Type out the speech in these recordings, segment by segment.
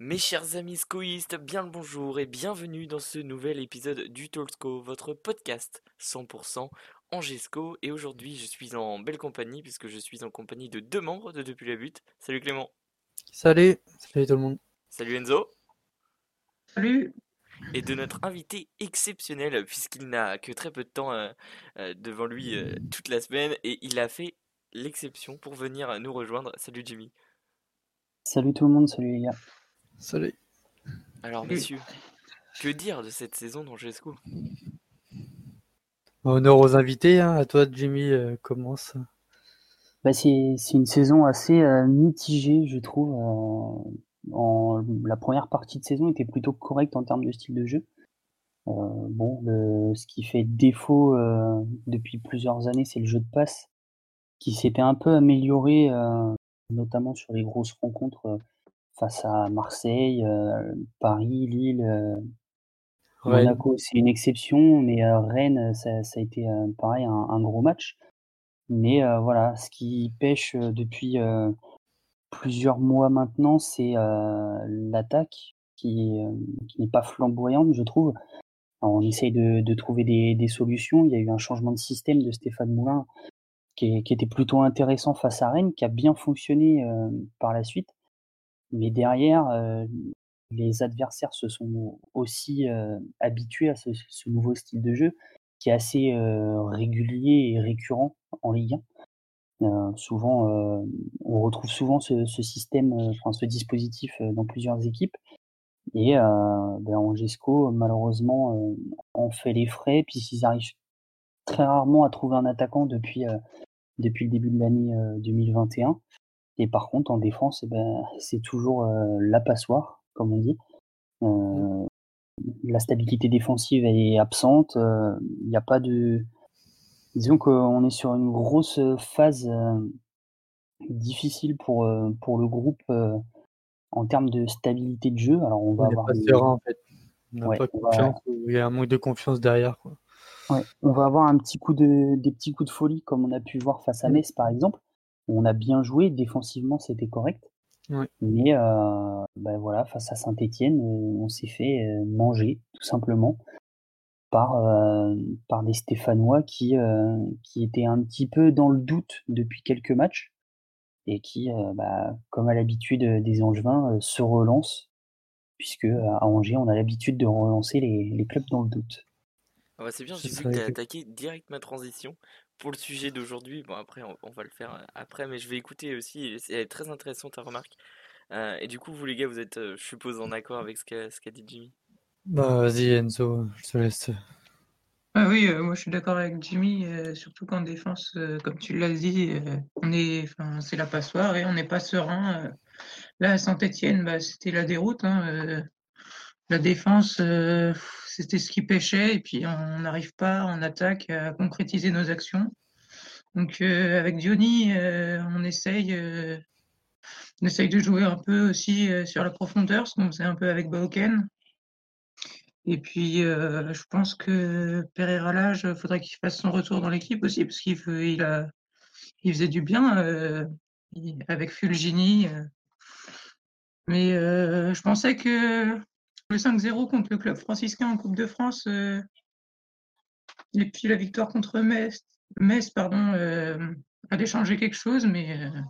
Mes chers amis scoïstes, bien le bonjour et bienvenue dans ce nouvel épisode du Talksco, votre podcast 100% Angesco. Et aujourd'hui, je suis en belle compagnie puisque je suis en compagnie de deux membres de Depuis la Butte. Salut Clément. Salut, salut tout le monde. Salut Enzo. Salut. Et de notre invité exceptionnel puisqu'il n'a que très peu de temps euh, euh, devant lui euh, toute la semaine et il a fait l'exception pour venir nous rejoindre. Salut Jimmy. Salut tout le monde, salut les gars. Salut. Alors messieurs, que dire de cette saison d'Angesco Honneur aux invités, hein. à toi Jimmy, euh, commence. Bah, c'est c'est une saison assez euh, mitigée, je trouve. euh, en, la première partie de saison était plutôt correcte en termes de style de jeu. Euh, bon, le- ce qui fait défaut euh, depuis plusieurs années, c'est le jeu de passe, qui s'était un peu amélioré, euh, notamment sur les grosses rencontres euh, face à Marseille, euh, Paris, Lille. Monaco, c'est une exception, mais Rennes, ça, ça a été pareil, un, un gros match. Mais voilà, ce qui pêche depuis plusieurs mois maintenant, c'est l'attaque qui, qui n'est pas flamboyante, je trouve. Alors, on essaye de, de trouver des, des solutions. Il y a eu un changement de système de Stéphane Moulin qui, était plutôt intéressant face à Rennes, qui a bien fonctionné euh, par la suite. Mais derrière, euh, les adversaires se sont aussi euh, habitués à ce, nouveau style de jeu qui est assez régulier et récurrent en Ligue 1. Euh, souvent, on retrouve souvent ce, système, enfin ce dispositif dans plusieurs équipes. Et ben, Angesco, malheureusement, en fait les frais, puisqu'ils arrivent très rarement à trouver un attaquant depuis, depuis le début de l'année euh, 2021. Et par contre, en défense, eh ben, c'est toujours euh, la passoire, comme on dit. Euh, la stabilité défensive est absente. euh, Il n'y a pas de. Disons qu'on est sur une grosse phase euh, difficile pour, euh, pour le groupe euh, en termes de stabilité de jeu. Alors on va On avoir pas des- serein en fait. On n'a Ouais, pas on va- confiance, il y a un manque de confiance derrière. Quoi. Ouais, on va avoir un petit coup de, des petits coups de folie comme on a pu voir face à Mm. Metz par exemple. où On a bien joué, défensivement c'était correct. Ouais. Mais euh, ben voilà, face à Saint-Etienne, on s'est fait euh, manger tout simplement par, euh, par des Stéphanois qui, euh, qui étaient un petit peu dans le doute depuis quelques matchs et qui, euh, bah, comme à l'habitude des Angevins, euh, se relancent puisque euh, à Angers on a l'habitude de relancer les, les clubs dans le doute. Ah bah c'est bien, j'ai vu que t'as attaqué direct ma transition pour le sujet d'aujourd'hui. Bon après on, on va le faire euh, après, mais je vais écouter aussi, c'est elle est très intéressante ta remarque. Euh, et du coup vous les gars, vous êtes, euh, je suppose, en accord avec ce qu'a dit Jimmy? Bah, vas-y Enzo, je te laisse. Ah oui, euh, moi je suis d'accord avec Jimmy, euh, surtout qu'en défense, euh, comme tu l'as dit, euh, on est, enfin, c'est la passoire et on n'est pas serein. euh. Là, à Saint-Étienne, bah, c'était la déroute. hein, euh, la défense, euh, c'était ce qui pêchait et puis on n'arrive pas en attaque à concrétiser nos actions. Donc euh, avec Diony, euh, on essaye, on essaye de jouer un peu aussi sur la profondeur, ce qu'on faisait un peu avec Bauken. Et puis, je pense que Pereira Lage, il faudrait qu'il fasse son retour dans l'équipe aussi, parce qu'il il il faisait du bien avec Fulgini. Mais je pensais que le 5-0 contre le club franciscain en Coupe de France, euh, et puis la victoire contre Metz, Metz pardon, euh, allait changer quelque chose, mais euh,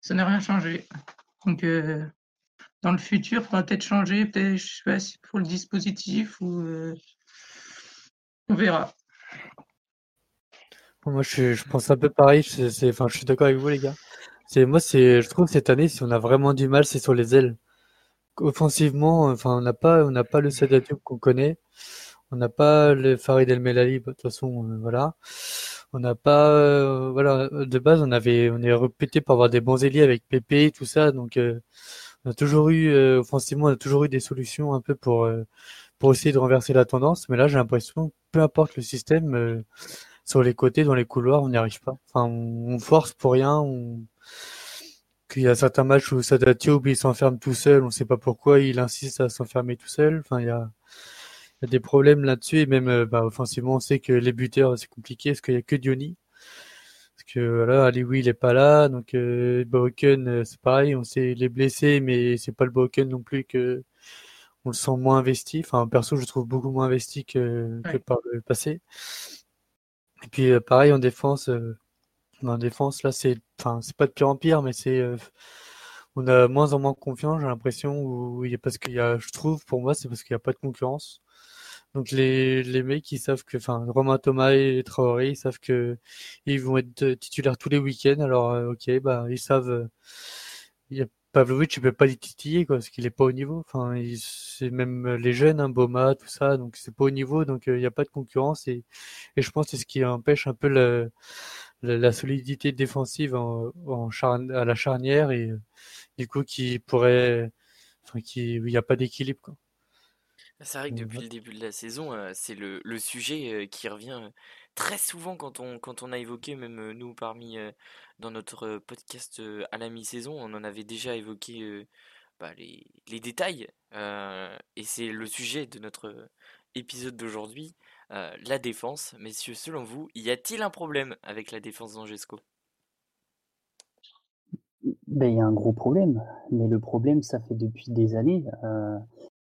ça n'a rien changé. Donc, dans le futur, il peut-être changer, peut-être, je sais pas si pour le dispositif ou on verra. Moi, je, pense un peu pareil. Je, je suis d'accord avec vous, les gars. Moi, je trouve que cette année, si on a vraiment du mal, c'est sur les ailes. Offensivement, enfin, on n'a pas, on n'a pas le Sadat Diop qu'on connaît. On n'a pas le Farid El Melali. De toute façon, euh, voilà. On n'a pas, euh, voilà. De base, on avait, on est répété pour avoir des bons ailiers avec Pépé tout ça. Donc, euh, on a toujours eu, offensivement, on a toujours eu des solutions un peu pour, pour essayer de renverser la tendance. Mais là, j'ai l'impression, peu importe le système, sur les côtés, dans les couloirs, on n'y arrive pas. Enfin, on, force pour rien. Qu'il y a certains matchs où Sadat Diop, il s'enferme tout seul, on sait pas pourquoi, il insiste à s'enfermer tout seul. Enfin, il y a, il y a des problèmes là-dessus. Et même, euh, bah, offensivement, on sait que les buteurs, c'est compliqué, parce qu'il y a que Diony. Parce que voilà, Aliwi il est pas là, donc euh, Broken c'est pareil, on sait il est blessé, mais c'est pas le Broken non plus que on le sent moins investi. Enfin perso je le trouve beaucoup moins investi que, que par le passé. Et puis euh, pareil en défense, euh, en défense là c'est, pas de pire en pire, mais c'est euh, on a moins en moins confiance, j'ai l'impression, a parce qu'il y a, je trouve, pour moi, c'est parce qu'il n'y a pas de concurrence. Donc les, les mecs, ils savent que, enfin, Romain Thomas et Traoré, ils savent que ils vont être euh, titulaires tous les week-ends. Alors, euh, ok, bah, ils savent. euh, il y a Pavlovic, tu pas les titiller, quoi, parce qu'il est pas au niveau. C'est même les jeunes, hein, Boma, tout ça, donc c'est pas au niveau, donc il y a pas de concurrence et, et je pense que c'est ce qui empêche un peu le- la, la solidité défensive en, en charn- à la charnière et du coup qui pourrait, enfin, qui, il n'y a pas d'équilibre, quoi. C'est vrai que depuis le début de la saison, euh, c'est le, le sujet euh, qui revient euh, très souvent quand on, quand on a évoqué, même nous parmi dans notre podcast à la mi-saison, on en avait déjà évoqué bah, les, les détails. euh, et c'est le sujet de notre épisode d'aujourd'hui, euh, la défense. Messieurs, selon vous, y a-t-il un problème avec la défense d'Angesco? Ben, il y a un gros problème, mais le problème, ça fait depuis des années. euh,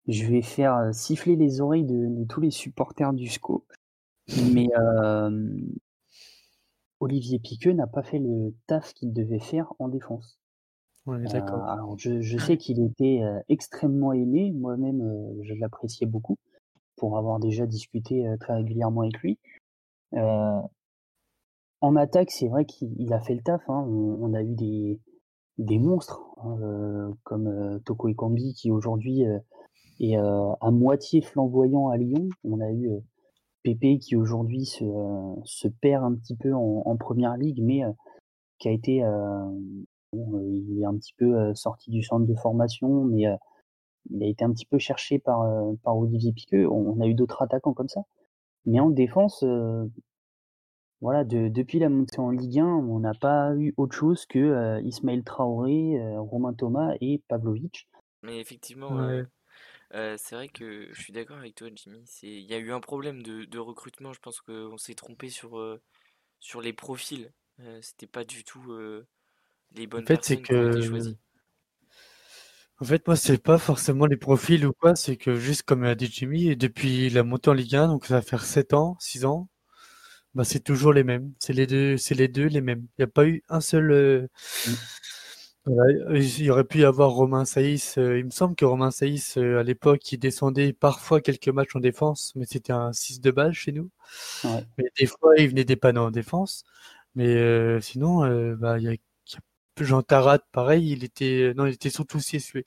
je vais faire siffler les oreilles de, de tous les supporters du SCO, mais euh, Olivier Piqueux n'a pas fait le taf qu'il devait faire en défense. Euh, alors, je, je sais qu'il était euh, extrêmement aimé, moi-même, euh, je l'appréciais beaucoup pour avoir déjà discuté euh, très régulièrement avec lui. Euh, en attaque, c'est vrai qu'il il a fait le taf. hein. On, a eu des, monstres hein, euh, comme Toko Ekambi qui aujourd'hui est à moitié flamboyant à Lyon. On a eu Pépé qui aujourd'hui se, perd un petit peu en, en première ligue, mais qui a été, il est un petit peu sorti du centre de formation, mais il a été un petit peu cherché par, euh, par Olivier Piqueux. On, on a eu d'autres attaquants comme ça. Mais en défense, euh, voilà, de- depuis la montée en Ligue 1, on n'a pas eu autre chose que euh, Ismaël Traoré, euh, Romain Thomas et Pavlovic. Mais effectivement, Ouais. c'est vrai que je suis d'accord avec toi, Jimmy. Il y a eu un problème de, de recrutement. Je pense qu'on s'est trompé sur, euh, sur les profils. Euh, c'était pas du tout euh, les En bonnes fait, personnes qui ont été choisies. En fait, moi, c'est pas forcément les profils ou quoi, c'est que juste comme a dit Jimmy, et depuis la montée en Ligue 1, donc ça va faire 7 ans, 6 ans, bah, c'est toujours les mêmes. C'est les deux, c'est les deux les mêmes. Il n'y a pas eu un seul, euh, Mm. voilà, il y aurait pu y avoir Romain Saïs. euh, il me semble que Romain Saïs, euh, à l'époque, il descendait parfois quelques matchs en défense, mais c'était un 6 de balle chez nous. Ouais. Mais des fois, il venait dépanner en défense. Mais euh, sinon, bah, il y a, il y a Jean Tarat, pareil, il était, non, il était surtout CSU.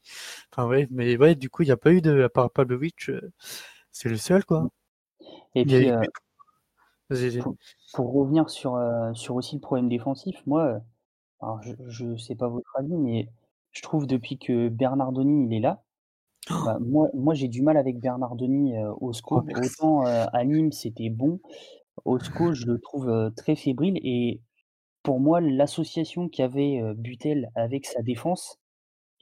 Enfin, ouais, mais ouais, du coup, il n'y a pas eu de, à part Pavlovic, euh, c'est le seul, quoi. Et Il puis, eu, euh, pour, pour revenir sur, euh, sur aussi le problème défensif, moi, alors je ne sais pas votre avis, mais je trouve depuis que Bernardoni il est là, bah, moi, moi j'ai du mal avec Bernardoni euh, au Oh, SCO. merci. Autant à Nîmes c'était bon, au SCO je le trouve très fébrile et pour moi l'association qu'avait Butel avec sa défense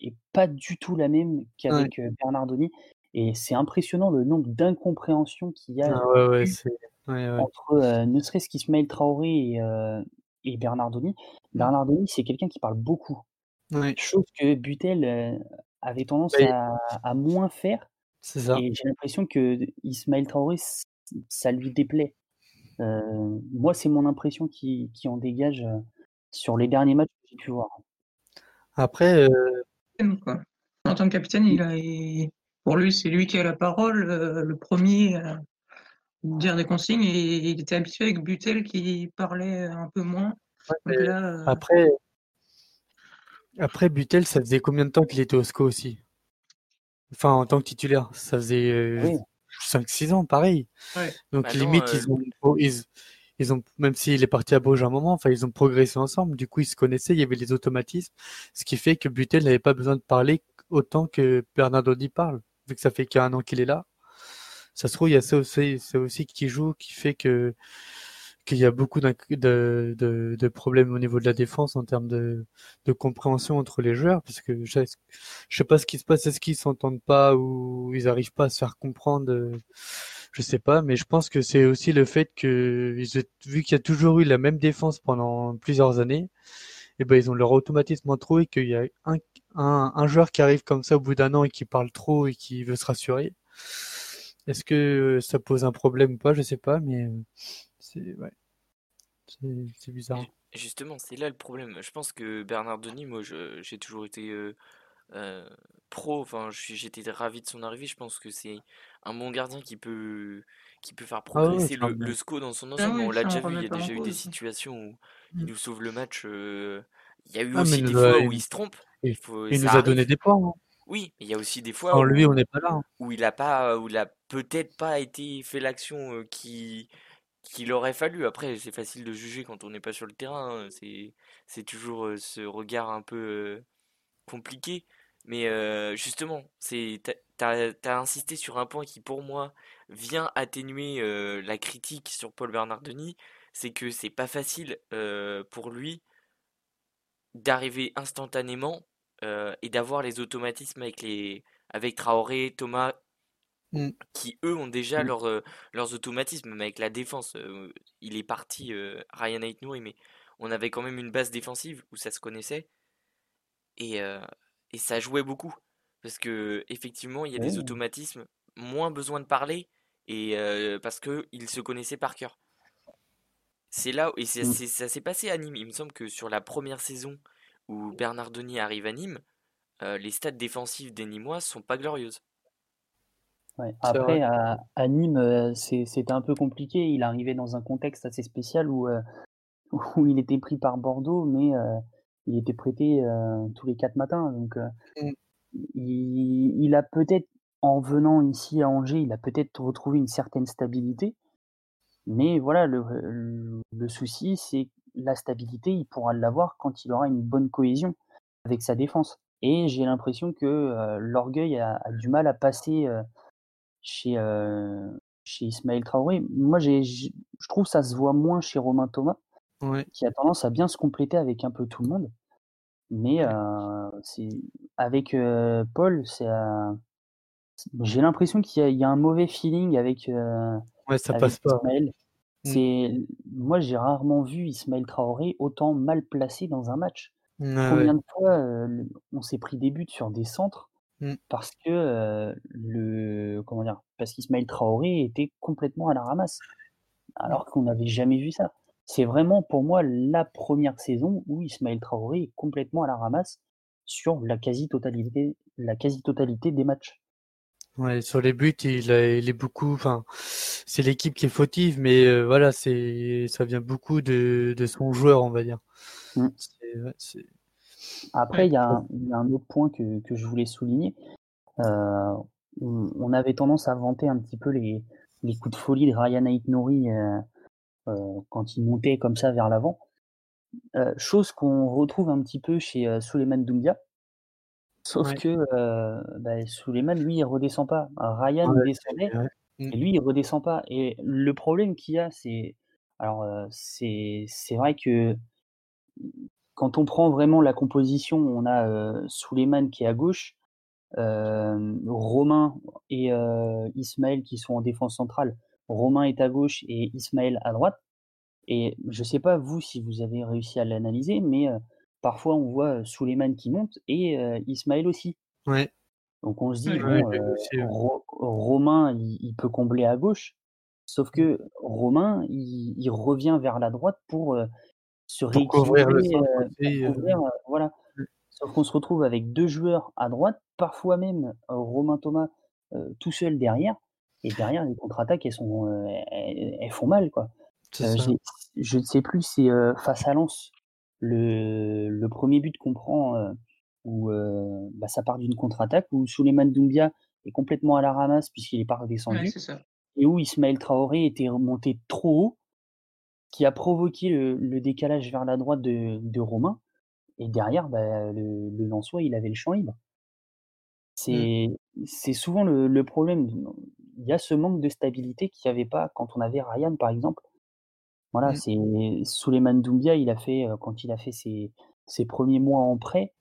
est pas du tout la même Ouais. qu'avec euh, Bernardoni et c'est impressionnant le nombre d'incompréhensions qu'il y a Ah ouais, ouais, eu c'est, ouais, ouais. entre ne serait-ce qu'Ismaël Traoré et, euh, et Bernardoni. Mm. Bernardoni, c'est quelqu'un qui parle beaucoup, Ouais, chose que Butel avait tendance Ouais, à, à moins faire. c'est ça. Et j'ai l'impression que Ismaël Traoré, ça lui déplaît. Euh, moi, c'est mon impression qui, qui en dégage euh, sur les derniers matchs que j'ai pu voir. Après, euh, quoi. En tant que capitaine, il a, il- pour lui, c'est lui qui a la parole, euh, le premier à dire des consignes, et il était habitué avec Butel qui parlait un peu moins. ouais, là, euh, après, après Butel, ça faisait combien de temps qu'il était au SCO aussi? Enfin, en tant que titulaire, ça faisait euh, Oui, 5-6 ans, pareil. ouais. Donc Maintenant, limite, euh, ils ont, oh, ils, ils ont, même s'il est parti à Bruges un moment, enfin, ils ont progressé ensemble. Du coup, ils se connaissaient, il y avait les automatismes, ce qui fait que Butel n'avait pas besoin de parler autant que Bernardoni parle, vu que ça fait qu'un an qu'il est là. Ça se trouve, il y a ça aussi, ça aussi qui joue, qui fait que qu'il y a beaucoup de, de, de problèmes au niveau de la défense en termes de, de compréhension entre les joueurs, parce que je, je sais pas ce qui se passe, est-ce qu'ils s'entendent pas ou ils arrivent pas à se faire comprendre. euh, je sais pas, mais je pense que c'est aussi le fait que vu qu'il y a toujours eu la même défense pendant plusieurs années, et ben ils ont leur automatisme trop et qu'il y a un, un, joueur qui arrive comme ça au bout d'un an et qui parle trop et qui veut se rassurer. Est-ce que ça pose un problème ou pas? Je sais pas, mais c'est ouais. c'est bizarre. Justement, c'est là le problème. Je pense que Bernard Denis, moi, j'ai toujours été euh, euh, pro. Enfin, j'étais ravi de son arrivée. Je pense que c'est un bon gardien qui peut, qui peut faire ah progresser le, SCO dans son ah ensemble. on l'a déjà vu. Il y a déjà eu des situations où il mmh. nous sauve le match. Euh, il y a eu ah, aussi des fois où il se trompe. Il, nous a donné des points. Hein. Oui, il y a aussi des fois où, lui, on n'est pas là. Hein. où il a pas, où il a peut-être pas été fait l'action qui qu'il aurait fallu. Après, c'est facile de juger quand on n'est pas sur le terrain. Hein. C'est, toujours ce regard un peu compliqué. Mais justement, c'est, t'as, as insisté sur un point qui, pour moi, vient atténuer la critique sur Paul Bernard Denis. C'est que c'est pas facile pour lui d'arriver instantanément et d'avoir les automatismes avec les avec Traoré, Thomas Mmh. qui eux ont déjà leur, leurs automatismes, mais avec la défense, il est parti Ryan Aitnouri, mais on avait quand même une base défensive où ça se connaissait et, et ça jouait beaucoup parce que effectivement il y a des automatismes, moins besoin de parler et parce que ils se connaissaient par cœur. C'est là et mmh. ça s'est passé à Nîmes. Il me semble que sur la première saison où Bernard Denis arrive à Nîmes, les stats défensifs des Nîmois sont pas glorieuses. Après, à, Nîmes, euh, c'était un peu compliqué. Il arrivait dans un contexte assez spécial où, euh, où il était pris par Bordeaux, mais euh, il était prêté tous les quatre matins. Donc, mmh. il, a peut-être, en venant ici à Angers, il a peut-être retrouvé une certaine stabilité. Mais voilà, le, le, souci, c'est la stabilité, il pourra l'avoir quand il aura une bonne cohésion avec sa défense. Et j'ai l'impression que l'orgueil a, a, du mal à passer chez, chez Ismaël Traoré. Moi, j'ai, je trouve que ça se voit moins chez Romain Thomas, qui a tendance à bien se compléter avec un peu tout le monde. Mais c'est avec Paul, c'est j'ai l'impression qu'il y, a un mauvais feeling avec, ouais, ça passe pas. Ismaël. Mmh. C'est moi j'ai rarement vu Ismaël Traoré autant mal placé dans un match. Combien de fois on s'est pris des buts sur des centres Mmh. Parce que, le comment dire? Parce qu'Ismaël Traoré était complètement à la ramasse, alors qu'on n'avait jamais vu ça. C'est vraiment pour moi la première saison où Ismaël Traoré est complètement à la ramasse sur la quasi-totalité la quasi-totalité des matchs. Ouais, sur les buts, il il est beaucoup enfin, c'est l'équipe qui est fautive, mais voilà, c'est ça vient beaucoup de de son joueur, on va dire. Mmh. C'est après, il y, a un autre point que, je voulais souligner. Euh, on, avait tendance à vanter un petit peu les, coups de folie de Ryan Aitnouri euh, euh, quand il montait comme ça vers l'avant. chose qu'on retrouve un petit peu chez Suleiman Doumbia. Sauf que bah, lui, il redescend pas. Ryan descendait, et lui, il redescend pas. Et le problème qu'il y a, c'est. Alors, c'est vrai que quand on prend vraiment la composition, on a euh, qui est à gauche, Romain et Ismaël qui sont en défense centrale. Romain est à gauche et Ismaël à droite. Et je ne sais pas vous si vous avez réussi à l'analyser, mais parfois on voit Suleiman qui monte et Ismaël aussi. Ouais. Donc on se dit, Romain, il, peut combler à gauche, sauf que mmh. Romain, il, revient vers la droite pour se rééquilibrer, euh, euh, voilà. Mmh. Sauf qu'on se retrouve avec deux joueurs à droite, parfois même euh, Romain Thomas tout seul derrière, et derrière les contre-attaques elles sont elles, font mal quoi. je ne sais plus c'est face à Lens le, le premier but qu'on prend où bah, ça part d'une contre-attaque où Souleymane Doumbia est complètement à la ramasse puisqu'il est pas redescendu et où Ismaël Traoré était remonté trop haut qui a provoqué le, décalage vers la droite de, Romain. Et derrière, bah, le, le Lensois, il avait le champ libre. Mmh. C'est souvent le, problème. Il y a ce manque de stabilité qu'il n'y avait pas quand on avait Ryan, par exemple. Voilà, mmh. c'est Suleiman Doumbia, il a fait, euh, quand il a fait ses, ses premiers mois en prêt,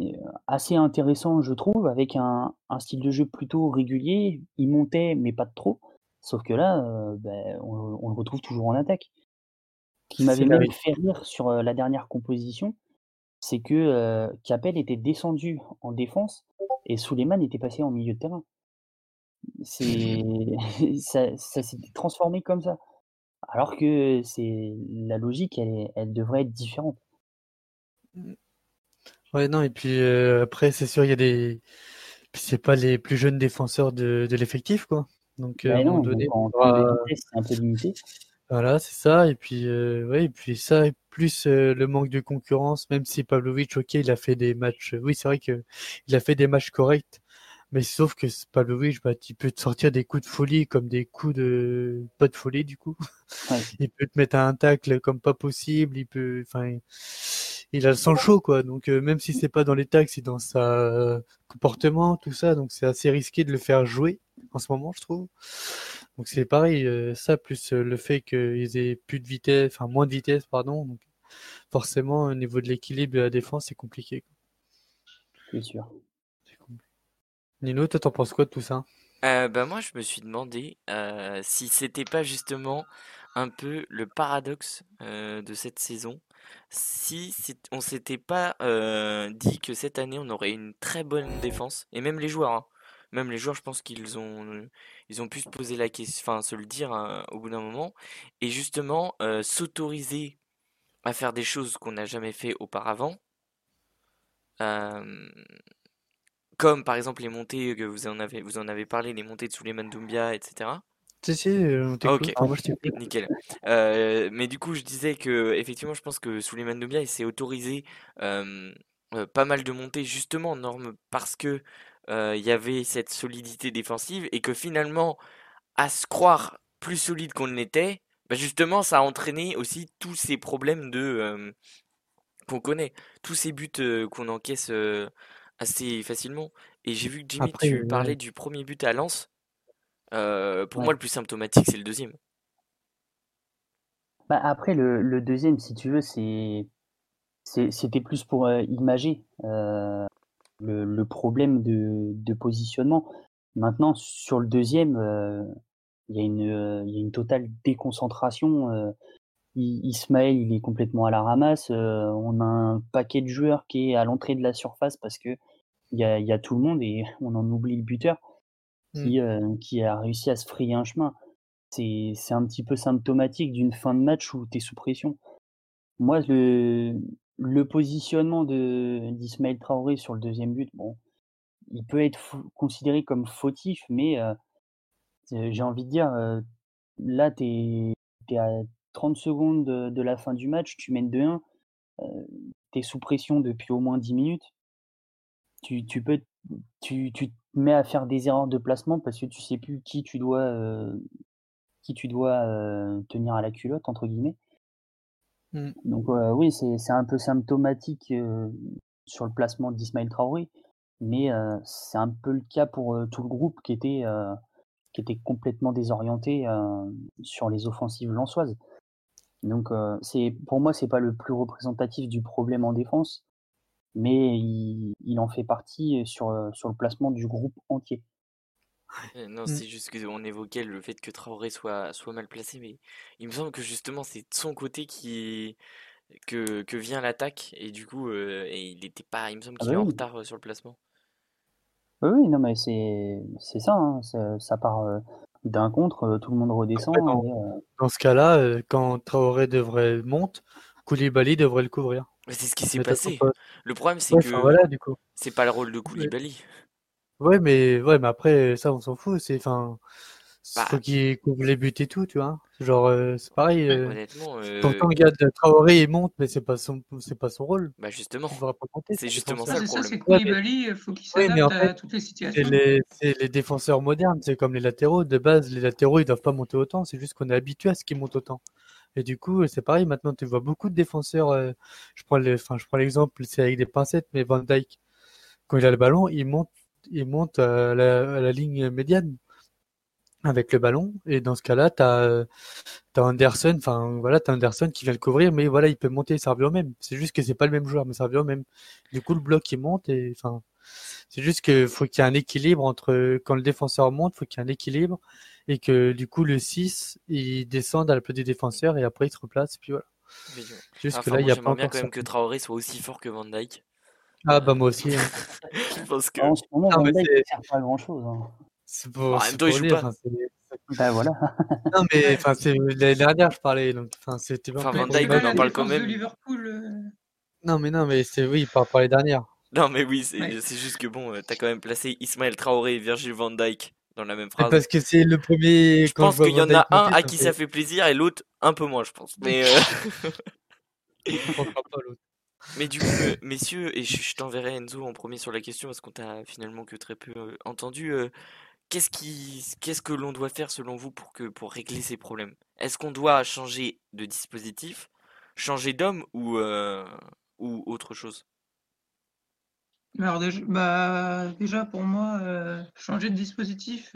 euh, assez intéressant, je trouve, avec un, un, style de jeu plutôt régulier. Il montait, mais pas de trop. Sauf que là, euh, ben, on, on le retrouve toujours en attaque. Ce qui m'avait même fait rire sur euh, la dernière composition, c'est que euh, Capel était descendu en défense et Suleiman était passé en milieu de terrain. C'est ça, ça s'était transformé comme ça. Alors que c'est la logique, elle, est- elle devrait être différente. Ouais, non, et puis euh, après, c'est sûr, il y a des. Puis c'est pas les plus jeunes défenseurs de, de l'effectif, quoi. Donc, euh, à un moment non, donné, donc en on c'est un peu limité. Voilà, c'est ça. Et puis, euh, ouais, et puis ça, et plus euh, le manque de concurrence, même si Pavlovic, ok, il a fait des matchs. Oui, c'est vrai que il a fait des matchs corrects. Mais sauf que Pavlovic, bah, il peut te sortir des coups de folie comme des coups de pas de folie du coup. Ouais. Il peut te mettre un tacle comme pas possible. Il peut, enfin, il- a le sang chaud quoi. Donc euh, même si c'est pas dans les tacles, c'est dans sa euh, comportement, tout ça. Donc c'est assez risqué de le faire jouer en ce moment, je trouve. Donc c'est pareil, euh, ça plus euh, le fait qu'ils aient plus de vitesse, enfin moins de vitesse, pardon. Donc forcément, au niveau de l'équilibre de la défense, c'est compliqué. C'est sûr. C'est compliqué. Nino, toi, t'en penses quoi de tout ça? Euh, bah moi, je me suis demandé euh, si c'était pas justement un peu le paradoxe euh, de cette saison, si on s'était pas euh, dit que cette année on aurait une très bonne défense, et même les joueurs, hein. Même les joueurs, je pense qu'ils ont, ils ont pu se poser la question, enfin se le dire hein, au bout d'un moment, et justement euh, s'autoriser à faire des choses qu'on n'a jamais fait auparavant. Euh, comme par exemple les montées que vous en avez, vous en avez parlé, les montées de Souleymane Doumbia, etc. Si, si, on Ah, ok, Enfin, moi, je nickel. Euh, mais du coup, je disais que effectivement, je pense que Souleymane Doumbia, il s'est autorisé pas mal de montées justement, Norme, parce que il y avait cette solidité défensive et que finalement, à se croire plus solide qu'on l'était, bah justement, ça a entraîné aussi tous ces problèmes de euh, qu'on connaît, tous ces buts euh, qu'on encaisse euh, assez facilement. Et j'ai vu que Jimmy, Après, tu ouais. parlais du premier but à Lens. Euh, pour Ouais. moi, le plus symptomatique, c'est le deuxième. Bah, après, le, le deuxième, si tu veux, c'est c'est- c'était plus pour euh, imager euh, le, le problème de, de positionnement. Maintenant, sur le deuxième, euh, il y a une, euh, il y a une totale déconcentration. euh, Ismaël, il est complètement à la ramasse. euh, on a un paquet de joueurs qui est à l'entrée de la surface parce que il y a, il y a tout le monde et on en oublie le buteur qui, euh, qui a réussi à se frayer un chemin. C'est un petit peu symptomatique d'une fin de match où tu es sous pression. Moi, le, le positionnement d'Ismaël Traoré sur le deuxième but, bon, il peut être considéré comme fautif, mais euh, euh, j'ai envie de dire, euh, là, tu es, à 30 secondes de, la fin du match, tu mènes 2-1, tu es sous pression depuis au moins 10 minutes. Tu, peux, tu, te mets à faire des erreurs de placement parce que tu sais plus qui tu dois, qui tu dois tenir à la culotte, entre guillemets. Mm. Donc oui, c'est un peu symptomatique euh, sur le placement d'Ismaël Traoré, mais euh, c'est un peu le cas pour euh, tout le groupe qui était, qui était complètement désorienté sur les offensives lensoises. Donc c'est pour moi, c'est pas le plus représentatif du problème en défense, mais il, il en fait partie sur, sur le placement du groupe entier. Euh, Non, Mm. c'est juste qu'on évoquait le fait que Traoré soit, soit mal placé, mais il me semble que justement c'est de son côté qui que, que vient l'attaque, et du coup, euh, et il était pas, il me semble Ah qu'il bah est en oui. retard euh, sur le placement. Oui, oui, non, mais c'est c'est ça, hein, ça, ça part euh, d'un contre, euh, tout le monde redescend. Après, dans, et, euh, dans ce cas-là, euh, quand Traoré devrait monter, Koulibaly devrait le couvrir. Mais c'est ce qui s'est passé. Le problème, c'est Ouais, enfin que voilà, du coup. c'est pas le rôle de Ouais. Koulibaly. Ouais, mais ouais, mais après ça, on s'en fout. C'est enfin, Bah, faut qu'il couvre les buts et tout, tu vois. Genre, euh, c'est pareil. euh, honnêtement, euh, Pourtant, regarde, Traoré il monte, mais c'est pas son, c'est pas son rôle. bah justement, Il devrait pas compter. c'est justement Ouais, ça défenseur. le c'est ça, problème. c'est Ouais, Koulibaly, il faut qu'il oui, mais en s'adapte à fait, toutes les c'est situations. les, c'est les défenseurs modernes. C'est comme les latéraux. De base, les latéraux, ils doivent pas monter autant. C'est juste qu'on est habitué à ce qu'ils montent autant. Et du coup, c'est pareil. Maintenant, tu vois beaucoup de défenseurs. euh, je prends les, enfin, je prends l'exemple, c'est avec des pincettes, mais Van Dijk, quand il a le ballon, il monte, il monte à la, à la ligne médiane avec le ballon. Et dans ce cas-là, t'as, euh, t'as Anderson, enfin, voilà, t'as Anderson qui vient le couvrir, mais voilà, il peut monter, ça revient au même. C'est juste que c'est pas le même joueur, mais revient au même. Du coup, le bloc, il monte et, enfin, C'est juste qu'il faut qu'il y ait un équilibre entre quand le défenseur monte, il faut qu'il y ait un équilibre et que du coup le 6 il descende à la place du défenseur et après il se replace puis voilà. Juste que là il y a pas bien quand même que Traoré soit aussi fort que Van Dyke. Ah bah moi aussi. Hein. je pense que. En ce moment, Van Dyke sert pas à grand chose. Hein. C'est pour. En même temps, il joue pas. Bah voilà. non mais enfin c'est l'année dernière je parlais donc enfin c'était. Enfin Van Dyke on en parle quand même. Liverpool. Euh. Non mais non mais c'est oui par, par les dernières. Non mais oui c'est juste que bon euh, t'as quand même placé Ismaël Traoré et Virgil Van Dyke dans la même phrase. Parce que c'est le premier. Je pense qu'il y en a un à qui ça fait plaisir et l'autre un peu moins je pense. Mais. Euh... Mais du coup, euh, messieurs, et je, t'enverrai Enzo en premier sur la question parce qu'on t'a finalement que très peu euh, entendu. Euh, qu'est-ce qui, que l'on doit faire selon vous pour que pour régler ces problèmes? Est-ce qu'on doit changer de dispositif, changer d'homme ou ou autre chose? Alors déjà, bah, déjà pour moi, changer de dispositif.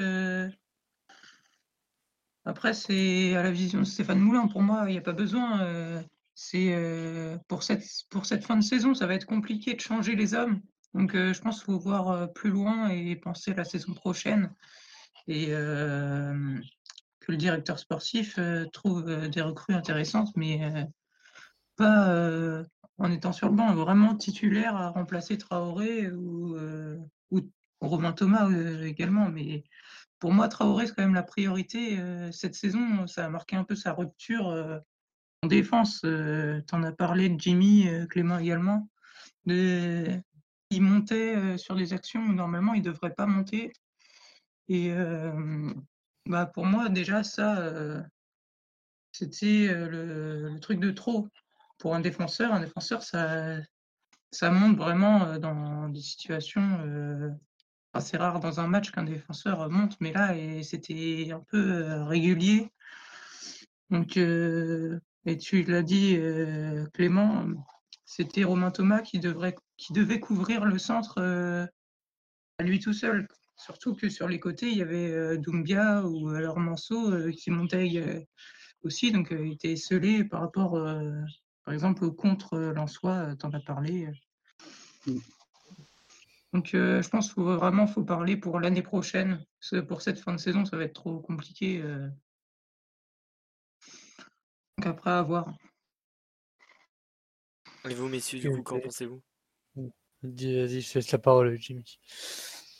Après, c'est à la vision de Stéphane Moulin. Pour moi, il n'y a pas besoin c'est euh, pour, cette, pour cette fin de saison, ça va être compliqué de changer les hommes. Donc euh, je pense qu'il faut voir euh, plus loin et penser à la saison prochaine. Et que le directeur sportif trouve des recrues intéressantes, mais pas en étant sur le banc, vraiment titulaire à remplacer Traoré ou, ou Romain Thomas également. Mais pour moi, Traoré, c'est quand même la priorité. cette saison, ça a marqué un peu sa rupture en défense, euh, tu en as parlé de Jimmy, euh, Clément également. il montait euh, sur des actions où normalement il ne devrait pas monter. Et bah pour moi, déjà, ça, c'était le, truc de trop. Pour un défenseur, un défenseur, ça, ça monte vraiment dans des situations assez rares dans un match qu'un défenseur monte, mais là, c'était un peu régulier. Donc, et tu l'as dit, euh, Clément, c'était Romain Thomas qui, devrait, qui devait couvrir le centre euh, à lui tout seul. Surtout que sur les côtés, il y avait euh, Doumbia ou alors Manso qui montaient aussi. Donc, il était scellé par rapport, par exemple, au contre Lançois, tu en as parlé. Donc, je pense qu'il faut vraiment faut parler pour l'année prochaine. pour cette fin de saison, ça va être trop compliqué donc après, à voir. Et vous, messieurs, du coup, qu'en pensez-vous? Vas-y, je laisse la parole, Jimmy.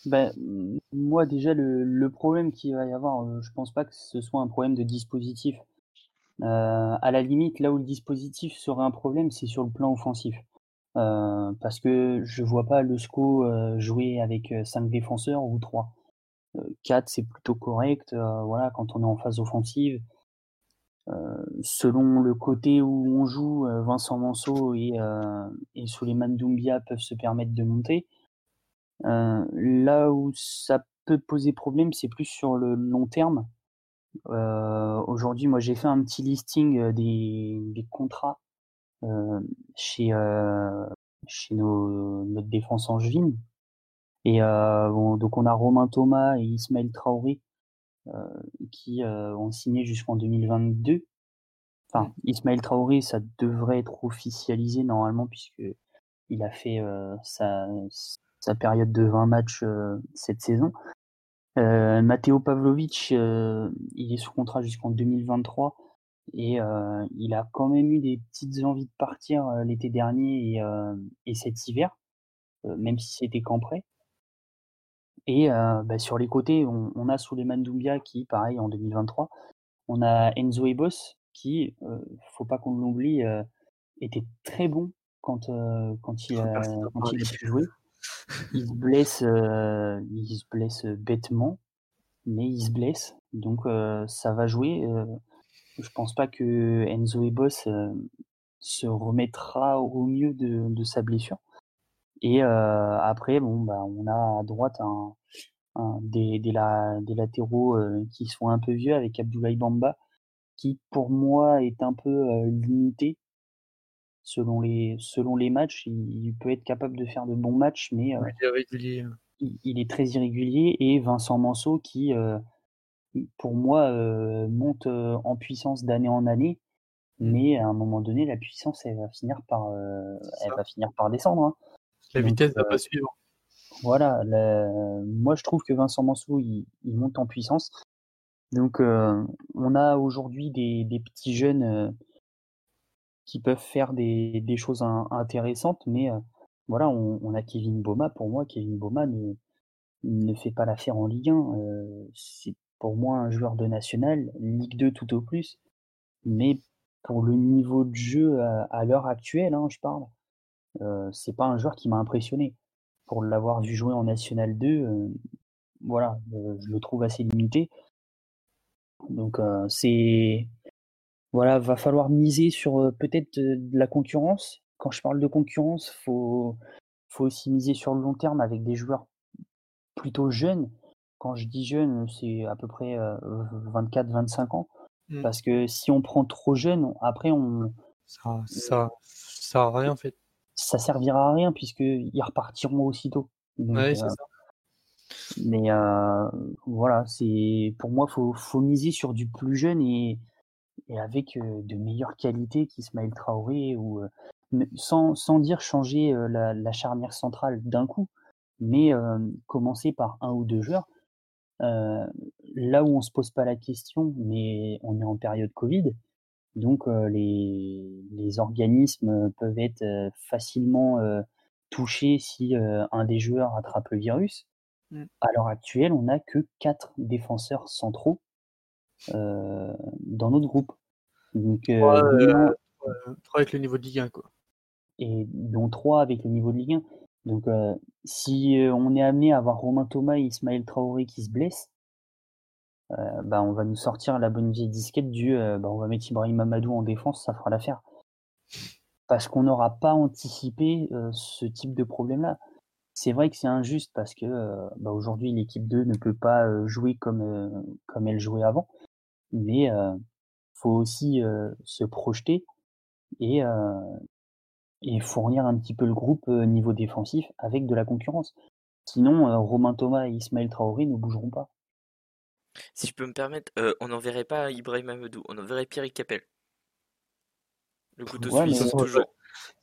Ben, moi, déjà, le, problème qu'il va y avoir, euh, je pense pas que ce soit un problème de dispositif. Euh, à la limite, là où le dispositif serait un problème, c'est sur le plan offensif. Euh, parce que je vois pas le SCO jouer avec 5 défenseurs ou 3. 4, c'est plutôt correct. voilà, quand on est en phase offensive, euh, selon le côté où on joue, euh, Vincent Manceau et, euh, et Suleiman Doumbia peuvent se permettre de monter. là où ça peut poser problème, c'est plus sur le long terme. Aujourd'hui, moi, j'ai fait un petit listing des, des contrats chez, chez nos, notre défense angevine. Et bon, donc on a Romain Thomas et Ismaël Traoré euh, qui euh, ont signé jusqu'en 2022. Enfin, Ismaël Traoré, ça devrait être officialisé normalement puisque il a fait euh, sa, sa, période de 20 matchs cette saison. Euh, Matteo Pavlovic, il est sous contrat jusqu'en 2023 et il a quand même eu des petites envies de partir l'été dernier et, et, cet hiver, même si c'était qu'en prêt. Et euh, bah, sur les côtés, on, on a Souleymane Doumbia qui, pareil, en 2023. On a Enzo Ebos qui, euh, faut pas qu'on l'oublie, euh, était très bon quand, euh, quand, il, a, quand il a pu jouer. Il se blesse, il se blesse bêtement, mais il se blesse. Donc ça va jouer. je pense pas que Enzo Ebos se remettra au mieux de, de sa blessure. Et après, bon, bah, on a à droite un, un des, des, la, des, latéraux qui sont un peu vieux avec Abdoulaye Bamba, qui pour moi est un peu limité. Selon les, selon les matchs, il, peut être capable de faire de bons matchs, mais il, il, est très irrégulier. Et Vincent Manceau qui, pour moi, monte en puissance d'année en année mmh. mais à un moment donné, la puissance, elle va finir par, elle va finir par descendre. Hein. La vitesse va pas suivre. voilà, moi je trouve que Vincent Mansou, il, monte en puissance. Donc on a aujourd'hui des, petits jeunes qui peuvent faire des, choses intéressantes, mais voilà, on, a Kevin Boma. Pour moi, Kevin Boma ne, ne fait pas l'affaire en Ligue 1. c'est pour moi un joueur de national, Ligue 2 tout au plus, mais pour le niveau de jeu à, l'heure actuelle, hein, je parle, c'est pas un joueur qui m'a impressionné. Pour l'avoir vu jouer en National 2, voilà, je le trouve assez limité. Donc c'est voilà, va falloir miser sur peut-être de la concurrence. Quand je parle de concurrence, faut faut aussi miser sur le long terme avec des joueurs plutôt jeunes. Quand je dis jeunes, c'est à peu près 24-25 ans. Mmh. Parce que si on prend trop jeune, après on ça ça ça à rien en fait. Ça servira à rien puisqu'ils repartiront aussitôt. ouais, c'est ça. Mais voilà, c'est pour moi faut faut miser sur du plus jeune et et avec de meilleures qualités qu'Ismaël Traoré ou sans, sans dire changer la, la, charnière centrale d'un coup, mais commencer par un ou deux joueurs. là où on se pose pas la question, mais on est en période Covid, donc les, les, organismes peuvent être facilement touchés si un des joueurs attrape le virus. Mmh. À l'heure actuelle, on n'a que quatre défenseurs centraux dans notre groupe. Donc, trois, euh, avec le niveau de Ligue 1, quoi. Et dont trois avec le niveau de Ligue 1. Donc, si on est amené à avoir Romain Thomas et Ismaël Traoré qui se blessent, bah, on va nous sortir la bonne vieille disquette du bah, on va mettre Ibrahim Amadou en défense, ça fera l'affaire. Parce qu'on n'aura pas anticipé ce type de problème-là. C'est vrai que c'est injuste parce que bah, aujourd'hui l'équipe 2 ne peut pas jouer comme, comme elle jouait avant. Mais faut aussi se projeter et, et fournir un petit peu le groupe niveau défensif avec de la concurrence. Sinon, Romain Thomas et Ismaël Traoré ne bougeront pas. Si je peux me permettre, on n'enverrait pas Ibrahim Amadou, on enverrait Pierre Capel. Le couteau ouais, suisse, toujours.